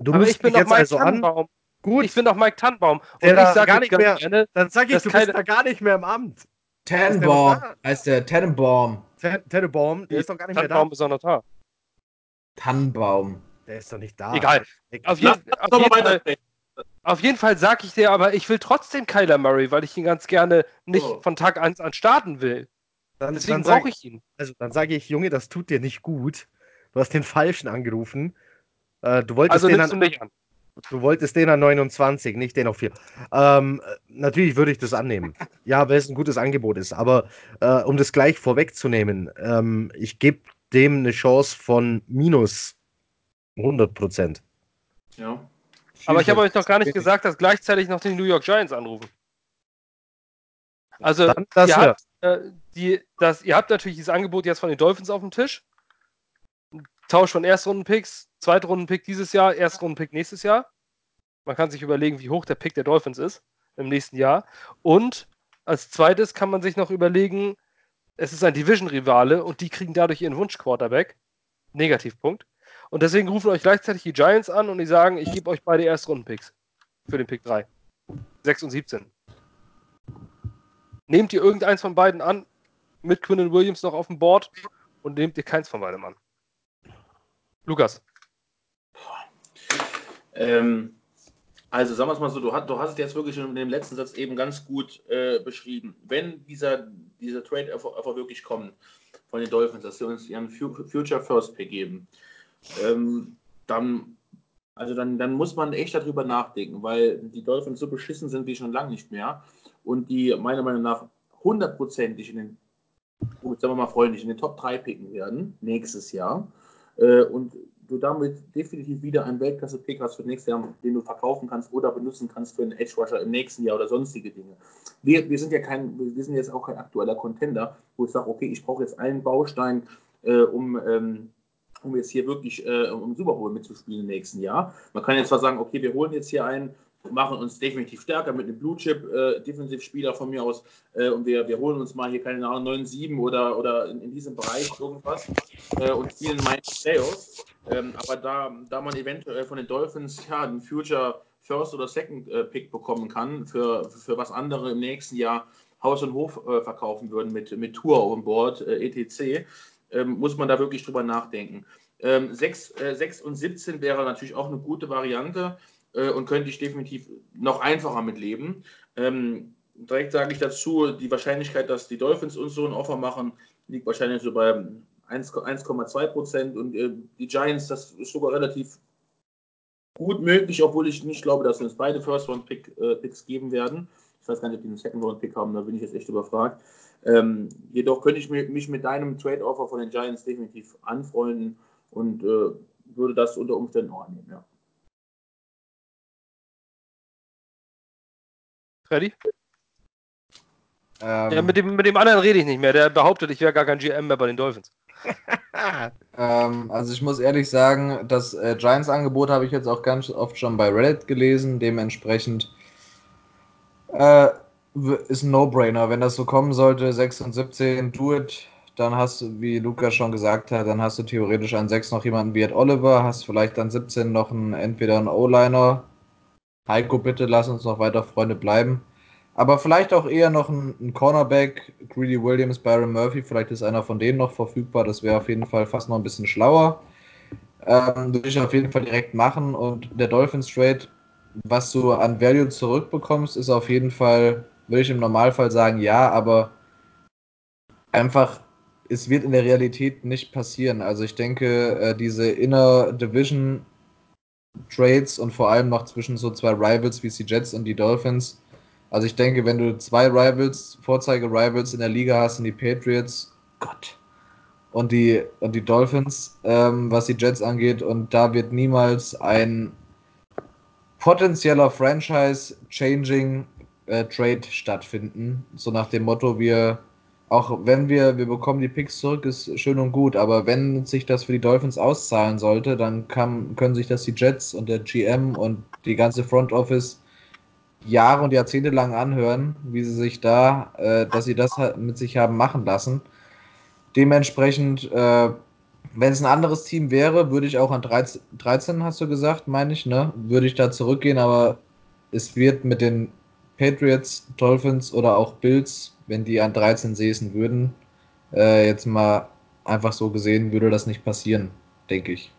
Du Aber rufst ich bin mich doch jetzt Mike also an. Tannenbaum. Gut, Ich bin doch Mike Tannenbaum. Und Der ich da sage gar nicht mehr- gerne, dann sag ich, du bist da gar nicht mehr im Amt. Tannenbaum heißt der Tannenbaum. Tennebaum, der ist doch gar nicht mehr da. Tannenbaum ist auch noch da. Tannenbaum. Der ist doch nicht da. Egal. Auf jeden, uns auf jeden Fall, auf jeden Fall sage ich dir aber, ich will trotzdem Kyler Murray, weil ich ihn ganz gerne nicht Oh. von Tag 1 an starten will. Dann, Deswegen brauche ich ihn. also, dann sage ich, Junge, das tut dir nicht gut. Du hast den Falschen angerufen. Äh, du, wolltest Also den nimmst an, du nicht an. du wolltest den an 29, nicht den auf 4. Ähm, äh, natürlich würde ich das annehmen. Ja, weil es ein gutes Angebot ist. Aber äh, um das gleich vorwegzunehmen, ähm, ich gebe dem eine Chance von minus 100 Prozent. Ja. Aber ich habe euch noch gar nicht gesagt, dass gleichzeitig noch die New York Giants anrufen. Also, ihr, habt, äh, die, das, ihr habt natürlich dieses Angebot jetzt von den Dolphins auf dem Tisch. Tausch von Erstrunden-Picks, Zweitrunden-Pick dieses Jahr, Erstrunden-Pick nächstes Jahr. Man kann sich überlegen, wie hoch der Pick der Dolphins ist im nächsten Jahr. Und als zweites kann man sich noch überlegen, es ist ein Division-Rivale und die kriegen dadurch ihren Wunsch-Quarterback. Negativpunkt. Und deswegen rufen euch gleichzeitig die Giants an und die sagen, ich gebe euch beide Erstrunden-Picks für den Pick 3. 6 und 17. Nehmt ihr irgendeins von beiden an, mit Quinnen Williams noch auf dem Board und nehmt ihr keins von beidem an. Lukas. Ähm, also sagen wir es mal so, du, hast, du hast es jetzt wirklich in dem letzten Satz eben ganz gut äh, beschrieben. Wenn dieser, dieser Trade einfach, wirklich kommt von den Dolphins, dass sie uns ihren Fu- Future First Pick geben, ähm, dann, also dann, dann muss man echt darüber nachdenken, weil die Dolphins so beschissen sind wie schon lange nicht mehr und die meiner Meinung nach hundertprozentig in den, gut, sagen wir mal freundlich, in den Top 3 picken werden nächstes Jahr. Äh, und du damit definitiv wieder einen Weltklasse-Pick hast für nächstes Jahr, den du verkaufen kannst oder benutzen kannst für einen Edge Rusher im nächsten Jahr oder sonstige Dinge. Wir, wir sind ja kein, wir sind jetzt auch kein aktueller Contender, wo ich sage, okay, ich brauche jetzt einen Baustein, äh, um, ähm, um jetzt hier wirklich äh, um Super Bowl mitzuspielen im nächsten Jahr. Man kann jetzt zwar sagen, okay, wir holen jetzt hier einen machen uns definitiv stärker mit einem Blue Chip äh, Defensivspieler von mir aus äh, und wir, wir holen uns mal hier keine Ahnung 9-7 oder, oder in, in, diesem Bereich irgendwas äh, und spielen meine Playoffs. Ähm, aber da, da man eventuell von den Dolphins ja einen Future First oder Second äh, Pick bekommen kann, für, für was andere im nächsten Jahr Haus und Hof äh, verkaufen würden mit, mit Tour on Board, äh, etc., ähm, muss man da wirklich drüber nachdenken. Ähm, 6, 6 und 17 wäre natürlich auch eine gute Variante äh, und könnte ich definitiv noch einfacher mitleben. Ähm, direkt sage ich dazu, die Wahrscheinlichkeit, dass die Dolphins uns so ein Offer machen, liegt wahrscheinlich so bei 1,2 Prozent und äh, die Giants, das ist sogar relativ gut möglich, obwohl ich nicht glaube, dass wir uns beide First-Round-Picks -Pick, äh, geben werden. Ich weiß gar nicht, ob die einen Second-Round-Pick haben, da bin ich jetzt echt überfragt. Ähm, jedoch könnte ich mich mit deinem Trade-Offer von den Giants definitiv anfreunden und äh, würde das unter Umständen auch annehmen, ja. Freddy? Ähm, ja, mit dem, mit dem anderen rede ich nicht mehr. Der behauptet, ich wäre gar kein GM mehr bei den Dolphins. ähm, also ich muss ehrlich sagen, das äh, Giants-Angebot habe ich jetzt auch ganz oft schon bei Reddit gelesen. Dementsprechend äh, ist ein No-Brainer. Wenn das so kommen sollte, 6 und 17, do it. Dann hast du, wie Lukas schon gesagt hat, dann hast du theoretisch an 6 noch jemanden wie Ed Oliver, hast vielleicht an 17 noch einen, entweder einen O-Liner Heiko, bitte lass uns noch weiter Freunde bleiben. Aber vielleicht auch eher noch ein, ein Cornerback, Greedy Williams, Byron Murphy, vielleicht ist einer von denen noch verfügbar. Das wäre auf jeden Fall fast noch ein bisschen schlauer. Ähm, würde ich auf jeden Fall direkt machen. Und der Dolphins Trade, was du an Value zurückbekommst, ist auf jeden Fall, würde ich im Normalfall sagen, ja, aber einfach, es wird in der Realität nicht passieren. Also ich denke, äh, diese Inner Division Trades und vor allem noch zwischen so zwei Rivals wie die Jets und die Dolphins. Also ich denke, wenn du zwei Rivals, Vorzeige-Rivals in der Liga hast, sind die Patriots, Gott, und die, und die Dolphins, ähm, was die Jets angeht, und da wird niemals ein potenzieller Franchise-Changing äh, Trade stattfinden. So nach dem Motto, wir auch wenn wir, wir bekommen die Picks zurück, ist schön und gut, aber wenn sich das für die Dolphins auszahlen sollte, dann kann, können sich das die Jets und der GM und die ganze Front Office Jahre und Jahrzehnte lang anhören, wie sie sich da, äh, dass sie das halt mit sich haben machen lassen. Dementsprechend, äh, wenn es ein anderes Team wäre, würde ich auch an 13, 13 hast du gesagt, meine ich, ne? Würde ich da zurückgehen, aber es wird mit den Patriots, Dolphins oder auch Bills wenn die an 13 säßen würden, äh, jetzt mal einfach so gesehen, würde das nicht passieren, denke ich.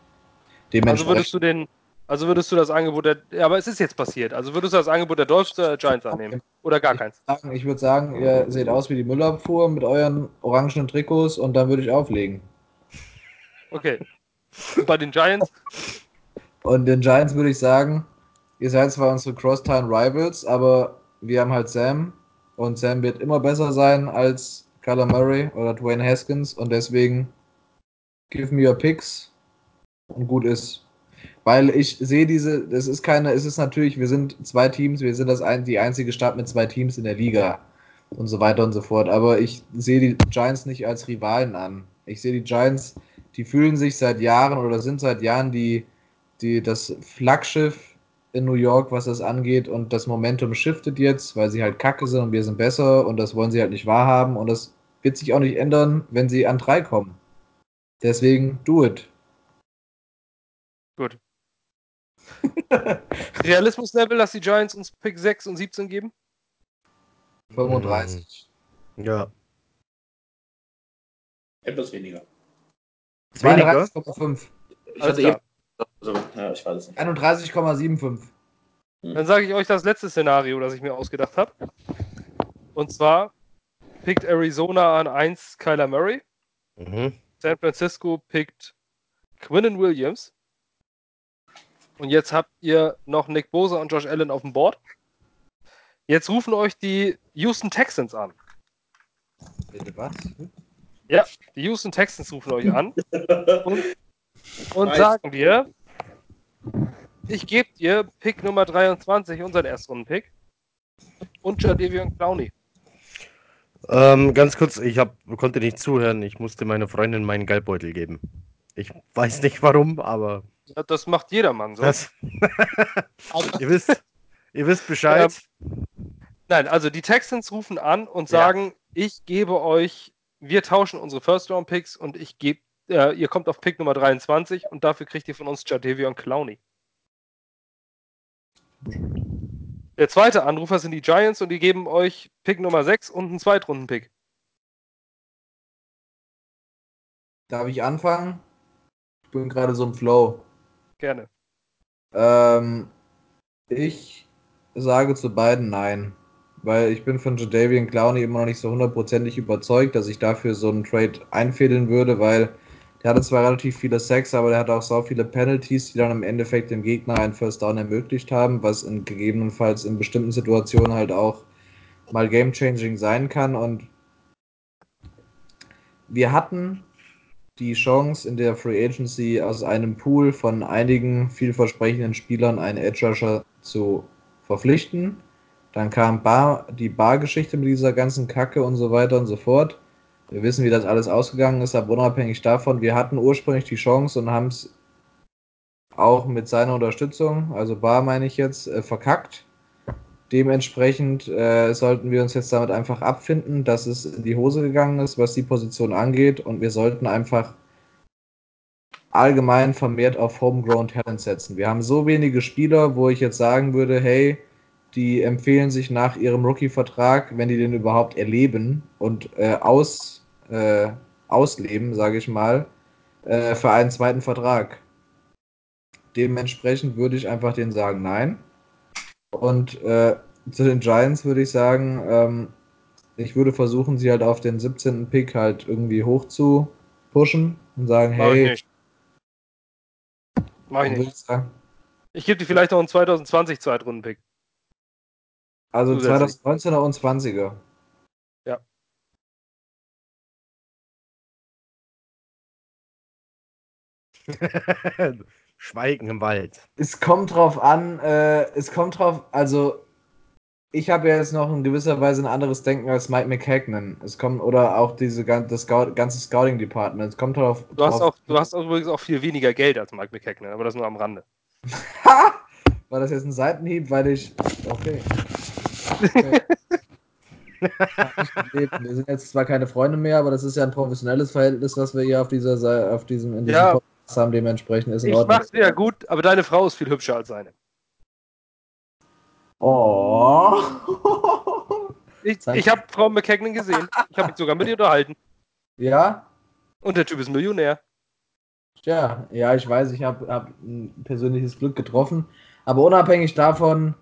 Also würdest du den, also würdest du das Angebot der, ja, aber es ist jetzt passiert, also würdest du das Angebot der Dolphins oder Giants annehmen? Oder gar keins? Ich würde sagen, ihr seht aus wie die Müllabfuhr mit euren orangenen Trikots und dann würde ich auflegen. Okay. Und bei den Giants? Und den Giants würde ich sagen, ihr seid zwar unsere Crosstown Rivals, aber wir haben halt Sam, und Sam wird immer besser sein als Kyler Murray oder Dwayne Haskins und deswegen give me your picks und gut ist. Weil ich sehe diese, es ist keine, es ist natürlich, wir sind zwei Teams, wir sind das ein, die einzige Stadt mit zwei Teams in der Liga und so weiter und so fort. Aber ich sehe die Giants nicht als Rivalen an. Ich sehe die Giants, die fühlen sich seit Jahren oder sind seit Jahren die, die, das Flaggschiff in New York, was das angeht. Und das Momentum shiftet jetzt, weil sie halt kacke sind und wir sind besser und das wollen sie halt nicht wahrhaben. Und das wird sich auch nicht ändern, wenn sie an drei kommen. Deswegen do it. Gut. Realismus-Level, dass die Giants uns Pick 6 und 17 geben? 35. Ja. Etwas weniger. 32,5. Ich hatte eben also, ja, ich weiß es nicht. 31,75. Hm. Dann sage ich euch das letzte Szenario, das ich mir ausgedacht habe. Und zwar pickt Arizona an 1 Kyler Murray. Mhm. San Francisco pickt Quinnen Williams. Und jetzt habt ihr noch Nick Bosa und Josh Allen auf dem Board. Jetzt rufen euch die Houston Texans an. Bitte was? Ja, die Houston Texans rufen euch an. und und sagen dir, ich gebe dir Pick Nummer 23, unseren Erstrunden-Pick, und Jadavion Clowney. Ähm, ganz kurz, ich hab, konnte nicht zuhören. Ich musste meiner Freundin meinen Geldbeutel geben. Ich weiß nicht warum, aber. Ja, das macht jedermann so. Ihr wisst, Ihr wisst Bescheid. Ähm, nein, also die Texans rufen an und Ja. sagen, ich gebe euch, wir tauschen unsere First-Round-Picks und ich gebe, äh, ihr kommt auf Pick Nummer 23 und dafür kriegt ihr von uns Jadavion Clowney. Der zweite Anrufer sind die Giants und die geben euch Pick Nummer 6 und einen Zweitrunden-Pick. Darf ich anfangen? Ich bin gerade so im Flow. Gerne. Ähm, ich sage zu beiden nein. Weil ich bin von Jadavian Clowney immer noch nicht so hundertprozentig überzeugt, dass ich dafür so einen Trade einfädeln würde, weil der hatte zwar relativ viele Sacks, aber der hatte auch so viele Penalties, die dann im Endeffekt dem Gegner einen First Down ermöglicht haben, was in gegebenenfalls in bestimmten Situationen halt auch mal game-changing sein kann. Und wir hatten die Chance in der Free Agency aus einem Pool von einigen vielversprechenden Spielern einen Edge Rusher zu verpflichten. Dann kam Bar, die Bar-Geschichte mit dieser ganzen Kacke und so weiter und so fort. Wir wissen, wie das alles ausgegangen ist, aber unabhängig davon, wir hatten ursprünglich die Chance und haben es auch mit seiner Unterstützung, also Bar meine ich jetzt, äh, verkackt. Dementsprechend äh, sollten wir uns jetzt damit einfach abfinden, dass es in die Hose gegangen ist, was die Position angeht und wir sollten einfach allgemein vermehrt auf Homegrown Talent setzen. Wir haben so wenige Spieler, wo ich jetzt sagen würde, hey, die empfehlen sich nach ihrem Rookie-Vertrag, wenn die den überhaupt erleben und äh, aus, äh, ausleben, sage ich mal, äh, für einen zweiten Vertrag. Dementsprechend würde ich einfach denen sagen, nein. Und äh, zu den Giants würde ich sagen, ähm, ich würde versuchen, sie halt auf den 17. Pick halt irgendwie hoch zu pushen und sagen, Mach ich hey, nicht. Mach ich nicht. ich Ich gebe dir vielleicht noch einen 2020 Zweitrunden-Pick. also Zusätzlich. 2019er und 20er. Schweigen im Wald. Es kommt drauf an, äh, es kommt drauf, also ich habe ja jetzt noch in gewisser Weise ein anderes Denken als Mike McHagnon. Es kommt, oder auch diese das ganze Scouting-Department. Es kommt drauf. Du hast, drauf auch, du hast auch übrigens auch viel weniger Geld als Mike McKechnie, aber das nur am Rande. War das jetzt ein Seitenhieb, weil ich. Okay. okay. Wir sind jetzt zwar keine Freunde mehr, aber das ist ja ein professionelles Verhältnis, was wir hier auf dieser auf diesem, in diesem Ja. Podcast haben. Dementsprechend ist in Ich Ordnung. mach's dir ja gut, aber deine Frau ist viel hübscher als seine. Oh. Ich, ich habe Frau McKechnie gesehen. Ich habe mich sogar mit ihr unterhalten. ja? Und der Typ ist Millionär. Tja, ja, ich weiß, ich habe hab ein persönliches Glück getroffen. Aber unabhängig davon,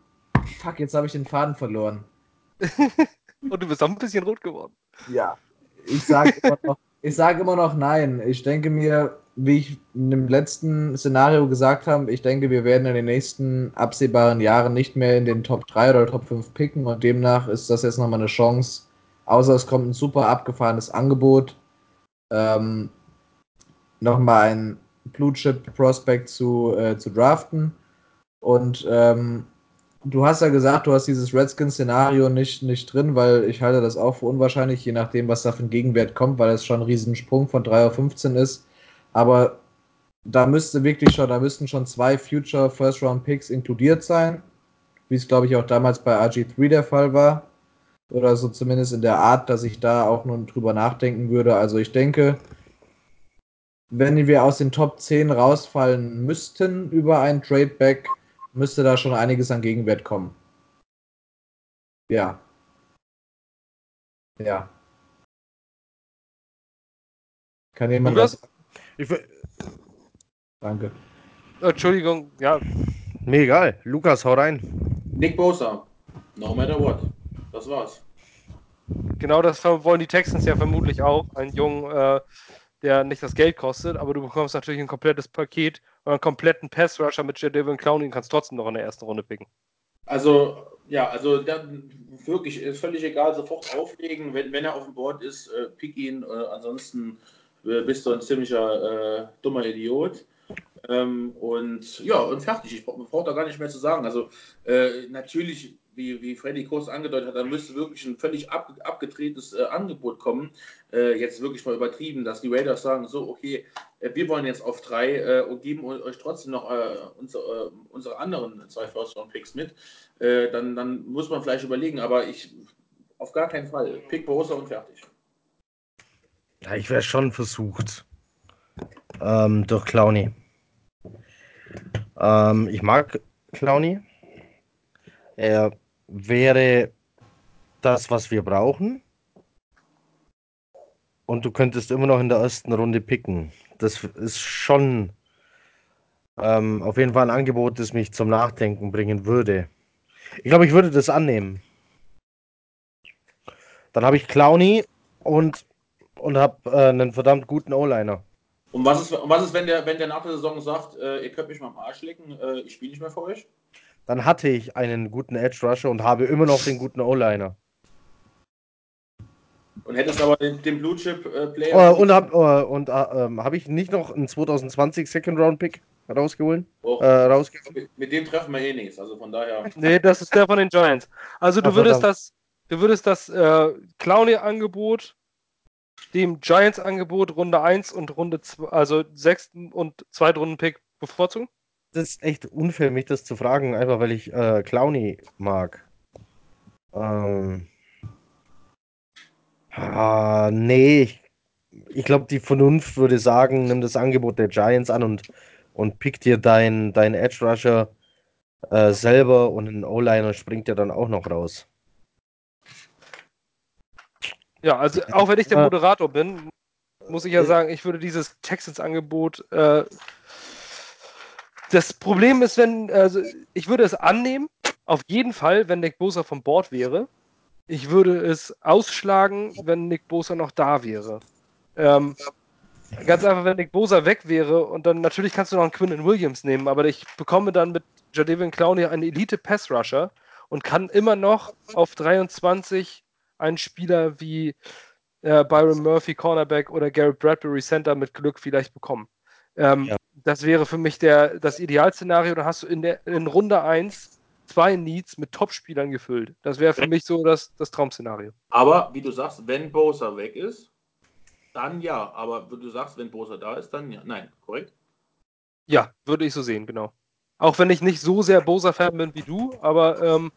fuck, jetzt habe ich den Faden verloren. Und du bist auch ein bisschen rot geworden. Ja. Ich sage immer, noch- ich sag immer noch nein. Ich denke mir, wie ich in dem letzten Szenario gesagt habe, ich denke, wir werden in den nächsten absehbaren Jahren nicht mehr in den Top 3 oder Top 5 picken und demnach ist das jetzt nochmal eine Chance. Außer es kommt ein super abgefahrenes Angebot. Ähm, nochmal ein Blue Chip Prospect zu, äh, zu draften. Und ähm, du hast ja gesagt, du hast dieses Redskins-Szenario nicht, nicht drin, weil ich halte das auch für unwahrscheinlich, je nachdem, was da für ein Gegenwert kommt, weil es schon ein Riesensprung von 3 auf 15 ist. Aber da müsste wirklich schon, da müssten schon zwei Future First Round Picks inkludiert sein, wie es glaube ich auch damals bei RG3 der Fall war. Oder so zumindest in der Art, dass ich da auch nun drüber nachdenken würde. Also ich denke, wenn wir aus den Top 10 rausfallen müssten über ein Tradeback, müsste da schon einiges an Gegenwert kommen. Ja. Ja. Kann jemand was? Ich, will- Danke. Entschuldigung, ja, mir egal. Lukas, hau rein. Nick Bosa. No matter what. Das war's. genau das wollen die Texans ja vermutlich auch. Einen Jungen, äh, der nicht das Geld kostet, aber du bekommst natürlich ein komplettes Paket und einen kompletten Pass-Rusher mit Jadavion Clowney und kannst trotzdem noch in der ersten Runde picken. Also, ja, also dann wirklich ist völlig egal, sofort auflegen. Wenn, wenn er auf dem Board ist, äh, pick ihn. Äh, ansonsten äh, bist du ein ziemlicher äh, dummer Idiot. Ähm, und ja, und fertig. Ich brauche brauch da gar nicht mehr zu sagen. Also, äh, natürlich wie, wie Freddy Kurs angedeutet hat, dann müsste wirklich ein völlig ab, abgedrehtes äh, Angebot kommen. Äh, jetzt wirklich mal übertrieben, dass die Raiders sagen, so, okay, äh, wir wollen jetzt auf drei äh, und geben euch trotzdem noch äh, unsere, äh, unsere anderen zwei First-Round-Picks mit. dann, dann muss man vielleicht überlegen, aber ich auf gar keinen Fall. Pick Bosa und fertig. Ja, ich wäre schon versucht. Ähm, durch Clowny. Ähm, ich mag Clowny. Er wäre das, was wir brauchen. Und du könntest immer noch in der ersten Runde picken. Das ist schon ähm, auf jeden Fall ein Angebot, das mich zum Nachdenken bringen würde. Ich glaube, ich würde das annehmen. Dann habe ich Clowny und, und habe äh, einen verdammt guten O-Liner. Und was ist, was ist wenn, der, wenn der nach der Saison sagt, äh, ihr könnt mich mal am Arsch lecken, äh, ich spiele nicht mehr für euch? Dann hatte ich einen guten Edge Rusher und habe immer noch den guten O-Liner. Und hättest aber den, den Blue Chip äh, Player. Uh, und habe und, uh, ähm, hab ich nicht noch einen 2020 Second Round Pick rausgeholt? Oh, rausgeholt? Mit, mit, dem treffen wir eh nichts, also von daher. Nee, das ist der von den Giants. Also du Ach, würdest das, du würdest das äh, Clowny-Angebot dem Giants-Angebot Runde 1 und Runde 2, also 6. und 2. Runden-Pick bevorzugen? Das ist echt unfair, mich das zu fragen, einfach weil ich äh, Clowny mag. Ähm. Ah, nee, ich, ich glaube, die Vernunft würde sagen, nimm das Angebot der Giants an und, und pick dir deinen dein Edge Rusher äh, selber und ein O-Liner springt ja dann auch noch raus. Ja, also auch wenn ich der Moderator bin, muss ich ja sagen, ich würde dieses Texans-Angebot. Äh, das Problem ist, wenn, also ich würde es annehmen, auf jeden Fall, wenn Nick Bosa vom Bord wäre. Ich würde es ausschlagen, wenn Nick Bosa noch da wäre. Ähm, ganz einfach, wenn Nick Bosa weg wäre und dann natürlich kannst du noch einen Quinn Williams nehmen, aber ich bekomme dann mit Jadavian Clowney einen Elite-Pass-Rusher und kann immer noch auf 23 einen Spieler wie äh, Byron Murphy, Cornerback oder Garrett Bradbury Center mit Glück vielleicht bekommen. Ähm, ja. Das wäre für mich der, das Idealszenario. Da hast du in, der, in Runde 1 zwei Needs mit Top-Spielern gefüllt. Das wäre für mich so das, das Traumszenario. Aber wie du sagst, wenn Bosa weg ist, dann ja. Aber wie du sagst, wenn Bosa da ist, dann ja. Nein, korrekt? Ja, würde ich so sehen, genau. Auch wenn ich nicht so sehr Bosa-Fan bin wie du, aber ähm,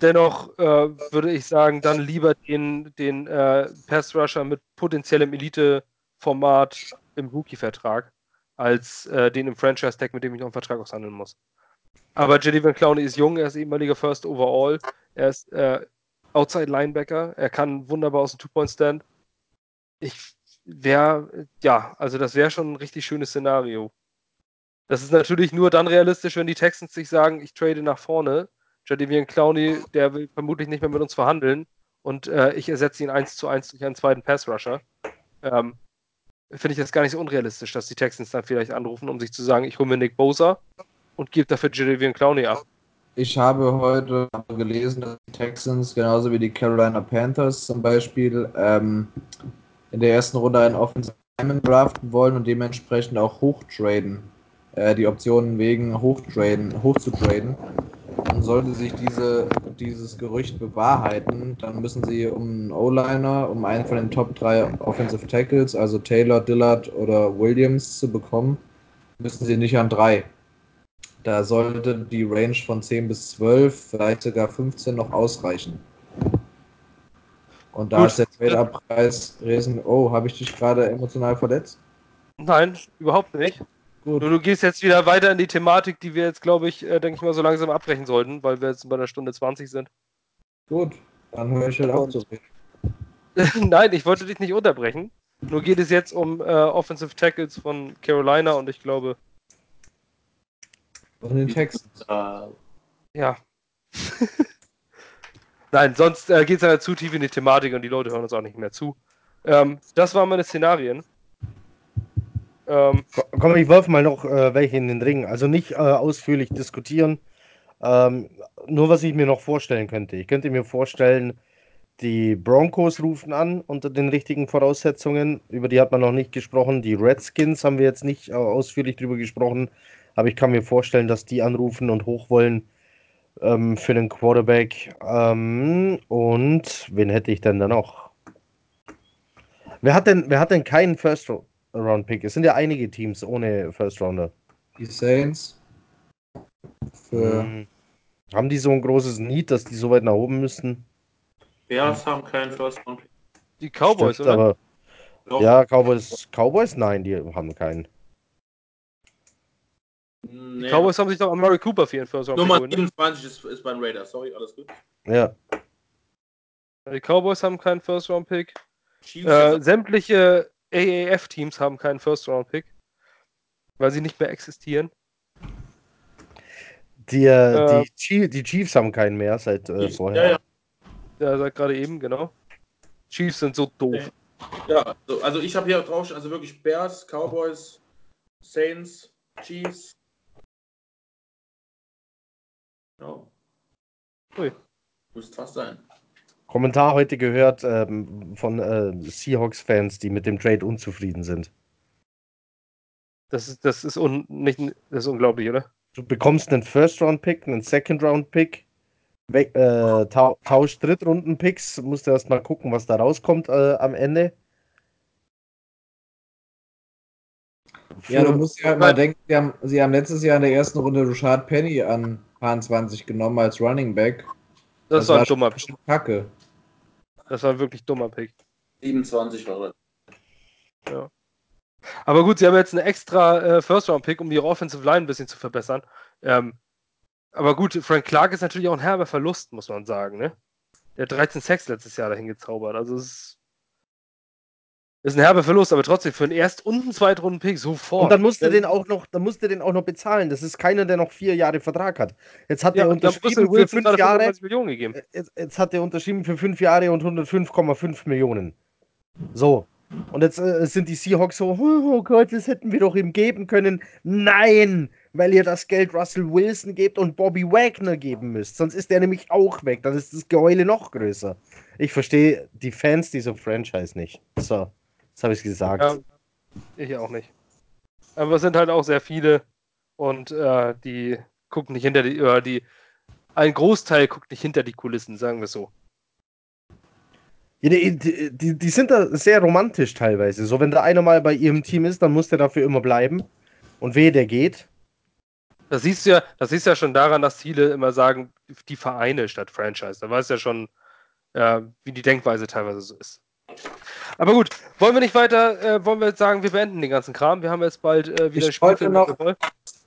Dennoch äh, würde ich sagen, dann lieber den, den äh, Pass-Rusher mit potenziellem Elite-Format im Rookie-Vertrag, als äh, den im Franchise-Tag, mit dem ich noch einen Vertrag aushandeln muss. Aber Jedi Van Clowney ist jung, er ist ehemaliger First Overall, er ist äh, Outside Linebacker, er kann wunderbar aus dem Two-Point-Stand. Ich wäre, ja, also das wäre schon ein richtig schönes Szenario. Das ist natürlich nur dann realistisch, wenn die Texans sich sagen, ich trade nach vorne Jadavian Clowney, der will vermutlich nicht mehr mit uns verhandeln und äh, ich ersetze ihn eins zu eins durch einen zweiten Pass-Rusher. Ähm, Finde ich das gar nicht so unrealistisch, dass die Texans dann vielleicht anrufen, um sich zu sagen, ich hole mir Nick Bosa und gebe dafür Jadavian Clowney ab. Ich habe heute gelesen, dass die Texans genauso wie die Carolina Panthers zum Beispiel ähm, in der ersten Runde einen Offensive draften wollen und dementsprechend auch hochtraden. Äh, die Optionen wegen hochtraden, hochzutraden. Und sollte sich diese, dieses Gerücht bewahrheiten, dann müssen sie um einen O-Liner, um einen von den Top 3 Offensive Tackles, also Taylor, Dillard oder Williams zu bekommen, müssen sie nicht an 3. Da sollte die Range von 10 bis 12, vielleicht sogar 15 noch ausreichen. Und da Gut. ist der Trade-Up-Preis riesen. Oh, habe ich dich gerade emotional verletzt? Nein, überhaupt nicht. Gut. Du gehst jetzt wieder weiter in die Thematik, die wir jetzt, glaube ich, äh, denke ich mal, so langsam abbrechen sollten, weil wir jetzt bei einer Stunde 20 sind. Gut, dann höre ich halt auf zu reden. Nein, ich wollte dich nicht unterbrechen. Nur geht es jetzt um äh, Offensive Tackles von Carolina und ich glaube. Von den Texten. Ja. Nein, sonst äh, geht es ja zu tief in die Thematik und die Leute hören uns auch nicht mehr zu. Ähm, das waren meine Szenarien. Ähm, Komm, ich werfe mal noch äh, welche in den Ring. Also nicht äh, ausführlich diskutieren. Ähm, nur was ich mir noch vorstellen könnte. Ich könnte mir vorstellen, die Broncos rufen an unter den richtigen Voraussetzungen. Über die hat man noch nicht gesprochen. Die Redskins haben wir jetzt nicht äh, ausführlich drüber gesprochen. Aber ich kann mir vorstellen, dass die anrufen und hoch wollen. ähm, für den Quarterback. Ähm, und wen hätte ich denn da noch? Wer hat denn, wer hat denn keinen First-Round-Pick? Es sind ja einige Teams ohne First-Rounder. Die Saints. Für, Hm. Haben die so ein großes Need, dass die so weit nach oben müssten? Bears haben keinen First Round. Die Cowboys, Stimmt, oder? aber ja, Cowboys, Cowboys, nein, die haben keinen. Nee. Die Cowboys haben sich doch Amari Cooper für ihren First Round Nummer geholt, ne? 27 ist, ist beim Raiders. Sorry, alles gut. Ja, Die Cowboys haben keinen First Round Pick. Äh, sämtliche AAF-Teams haben keinen First Round Pick, weil sie nicht mehr existieren. die, äh, Äh, die, die Chiefs haben keinen mehr seit äh, vorher. ja, ja. Ja, sagt gerade eben, genau. Chiefs sind so doof. Ja, so, also ich habe hier drauf, also wirklich Bears, Cowboys, Saints, Chiefs. Ja. Ui. Müsste fast sein. Kommentar heute gehört ähm, von äh, Seahawks-Fans, die mit dem Trade unzufrieden sind. Das ist, das ist, un, nicht, das ist unglaublich, oder? Du bekommst einen First-Round-Pick, einen Second-Round-Pick, äh, tau tausch Drittrunden-Picks, musst du erst mal gucken, was da rauskommt äh, am Ende. ja, du musst ja mal denken, sie haben, sie haben letztes Jahr in der ersten Runde Rashad Penny an Paar 20 genommen als Running Back. Das, war ein schon dummer Kacke. Das war ein wirklich dummer Pick. 27 war das. Aber gut, sie haben jetzt einen extra äh, First-Round-Pick, um ihre Offensive Line ein bisschen zu verbessern. Ähm, aber gut, Frank Clark ist natürlich auch ein herber Verlust, muss man sagen. Ne? Der hat 13 Sacks letztes Jahr dahin gezaubert. Also es ist, ist ein herber Verlust, aber trotzdem für einen Erst- und einen Zweitrunden-Pick sofort. Und dann musst du Ja, den auch noch, dann musst du den auch noch bezahlen. Das ist keiner, der noch vier Jahre Vertrag hat. Jetzt hat ja, er unterschrieben für fünf Jahre. 25 Millionen gegeben. Jetzt, jetzt hat er unterschrieben für fünf Jahre und 105,5 Millionen. So. Und jetzt äh, sind die Seahawks so, oh, oh Gott, das hätten wir doch ihm geben können. Nein, weil ihr das Geld Russell Wilson gebt und Bobby Wagner geben müsst. Sonst ist der nämlich auch weg. Dann ist das Geheule noch größer. Ich verstehe die Fans dieser Franchise nicht. So, jetzt habe ich es gesagt. Ja, ich auch nicht. Aber es sind halt auch sehr viele und äh, die gucken nicht hinter die, oder die, ein Großteil guckt nicht hinter die Kulissen, sagen wir es so. Die, die, die, sind da sehr romantisch teilweise. So, wenn da einer mal bei ihrem Team ist, dann muss der dafür immer bleiben. Und wehe, der geht. Das siehst du ja, das siehst ja schon daran, dass viele immer sagen, die Vereine statt Franchise. Da weißt du ja schon, äh, wie die Denkweise teilweise so ist. Aber gut, wollen wir nicht weiter, äh, wollen wir jetzt sagen, wir beenden den ganzen Kram. Wir haben jetzt bald äh, wieder Ich wollte noch- Football.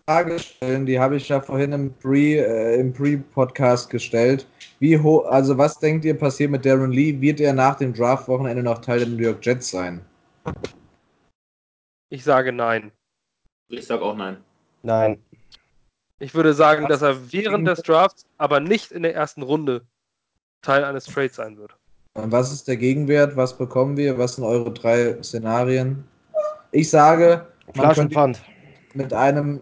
Frage stellen, die habe ich ja vorhin im Pre, äh, im Pre-Podcast gestellt. Wie hoch, also was denkt ihr passiert mit Darren Lee? Wird er nach dem Draft-Wochenende noch Teil der New York Jets sein? Ich sage nein. Ich sag auch nein. Nein. Ich würde sagen, Was dass er während des Drafts, aber nicht in der ersten Runde Teil eines Trades sein wird. Was ist der Gegenwert? Was bekommen wir? Was sind eure drei Szenarien? Ich sage, man mit einem,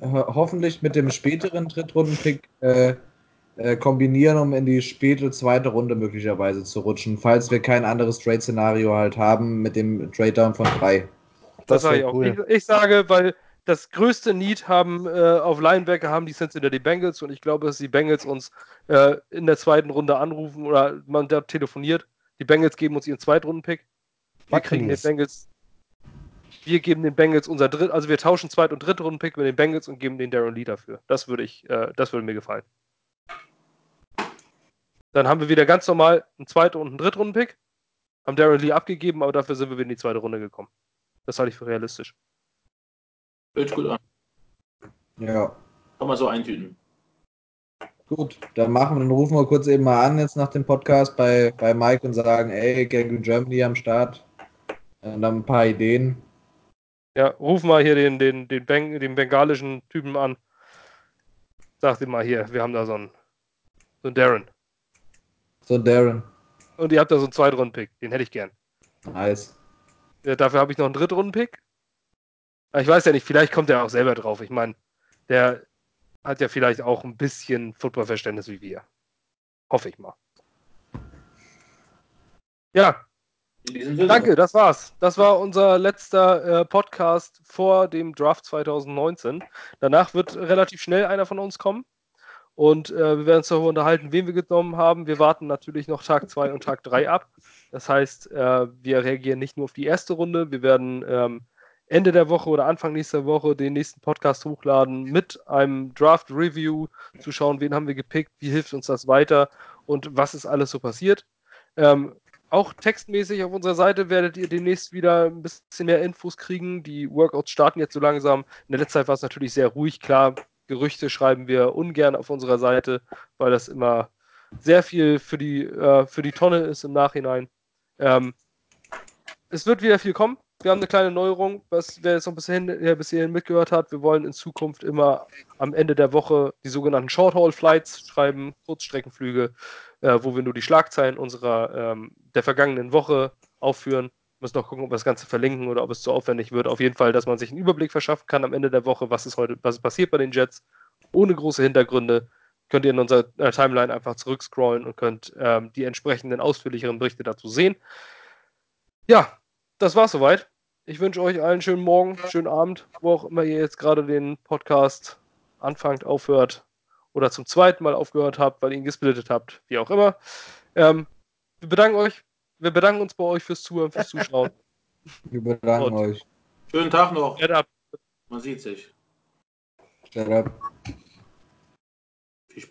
ho hoffentlich mit dem späteren Drittrunden-Pick äh, äh, kombinieren, um in die späte zweite Runde möglicherweise zu rutschen, falls wir kein anderes Trade-Szenario halt haben mit dem Trade-Down von drei. Das, Das sage ich auch. cool. Ich, ich sage, weil das größte Need haben äh, auf Linebacker haben die Cincinnati Bengals und ich glaube, dass die Bengals uns äh, in der zweiten Runde anrufen oder man da telefoniert. Die Bengals geben uns ihren Zweitrunden-Pick. Wir kriegen den. Bengals. Wir geben den Bengals unser Dritt, also wir tauschen Zweit- und Drittrunden-Pick mit den Bengals und geben den Darren Lee dafür. Das würde ich, äh, das würde mir gefallen. Dann haben wir wieder ganz normal einen Zweit- und einen Drittrunden-Pick. Haben Darren Lee abgegeben, aber dafür sind wir wieder in die zweite Runde gekommen. Das halte ich für realistisch. Hört sich gut an. Ja, Kann man so eintüten. gut. Dann machen wir, dann rufen wir kurz eben mal an jetzt nach dem Podcast bei, bei Mike und sagen, ey, Gangrene Germany am Start. Und dann ein paar Ideen. Ja, ruf mal hier den, den, den, Beng, den bengalischen Typen an. Sag ihm mal hier, wir haben da so einen, so einen Darren. So, Darren. Und ihr habt da so einen Zweitrunden-Pick. Den hätte ich gern. Nice. Ja, dafür habe ich noch einen Drittrunden-Pick. Ich weiß ja nicht, vielleicht kommt er auch selber drauf. Ich meine, der hat ja vielleicht auch ein bisschen Footballverständnis wie wir. Hoffe ich mal. Ja. Danke, das war's. Das war unser letzter äh, Podcast vor dem Draft 2019. Danach wird relativ schnell einer von uns kommen. Und äh, wir werden uns darüber unterhalten, wen wir genommen haben. Wir warten natürlich noch Tag 2 und Tag 3 ab. Das heißt, äh, wir reagieren nicht nur auf die erste Runde. Wir werden ähm, Ende der Woche oder Anfang nächster Woche den nächsten Podcast hochladen mit einem Draft Review, zu schauen, wen haben wir gepickt, wie hilft uns das weiter und was ist alles so passiert. Ähm, auch textmäßig auf unserer Seite werdet ihr demnächst wieder ein bisschen mehr Infos kriegen. Die Workouts starten jetzt so langsam. In der letzten Zeit war es natürlich sehr ruhig, klar. Gerüchte schreiben wir ungern auf unserer Seite, weil das immer sehr viel für die, äh, für die Tonne ist im Nachhinein. Ähm, es wird wieder viel kommen wir haben eine kleine Neuerung, was wer jetzt noch bis hierhin, ja, bis hierhin mitgehört hat. Wir wollen in Zukunft immer am Ende der Woche die sogenannten Short-Haul-Flights schreiben, Kurzstreckenflüge, äh, wo wir nur die Schlagzeilen unserer ähm, der vergangenen Woche aufführen. Müssen noch gucken, ob wir das Ganze verlinken oder ob es zu aufwendig wird. Auf jeden Fall, dass man sich einen Überblick verschaffen kann am Ende der Woche, was ist heute, was passiert bei den Jets, ohne große Hintergründe. Könnt ihr in unserer äh, Timeline einfach zurückscrollen und könnt ähm, die entsprechenden ausführlicheren Berichte dazu sehen. Ja, das war's soweit. Ich wünsche euch allen schönen Morgen, schönen Abend, wo auch immer ihr jetzt gerade den Podcast anfangt, aufhört oder zum zweiten Mal aufgehört habt, weil ihr ihn gesplittet habt, wie auch immer. Ähm, wir bedanken euch, wir bedanken uns bei euch fürs Zuhören, fürs Zuschauen. Wir bedanken Und euch. Schönen Tag noch. Man sieht sich. Shut up.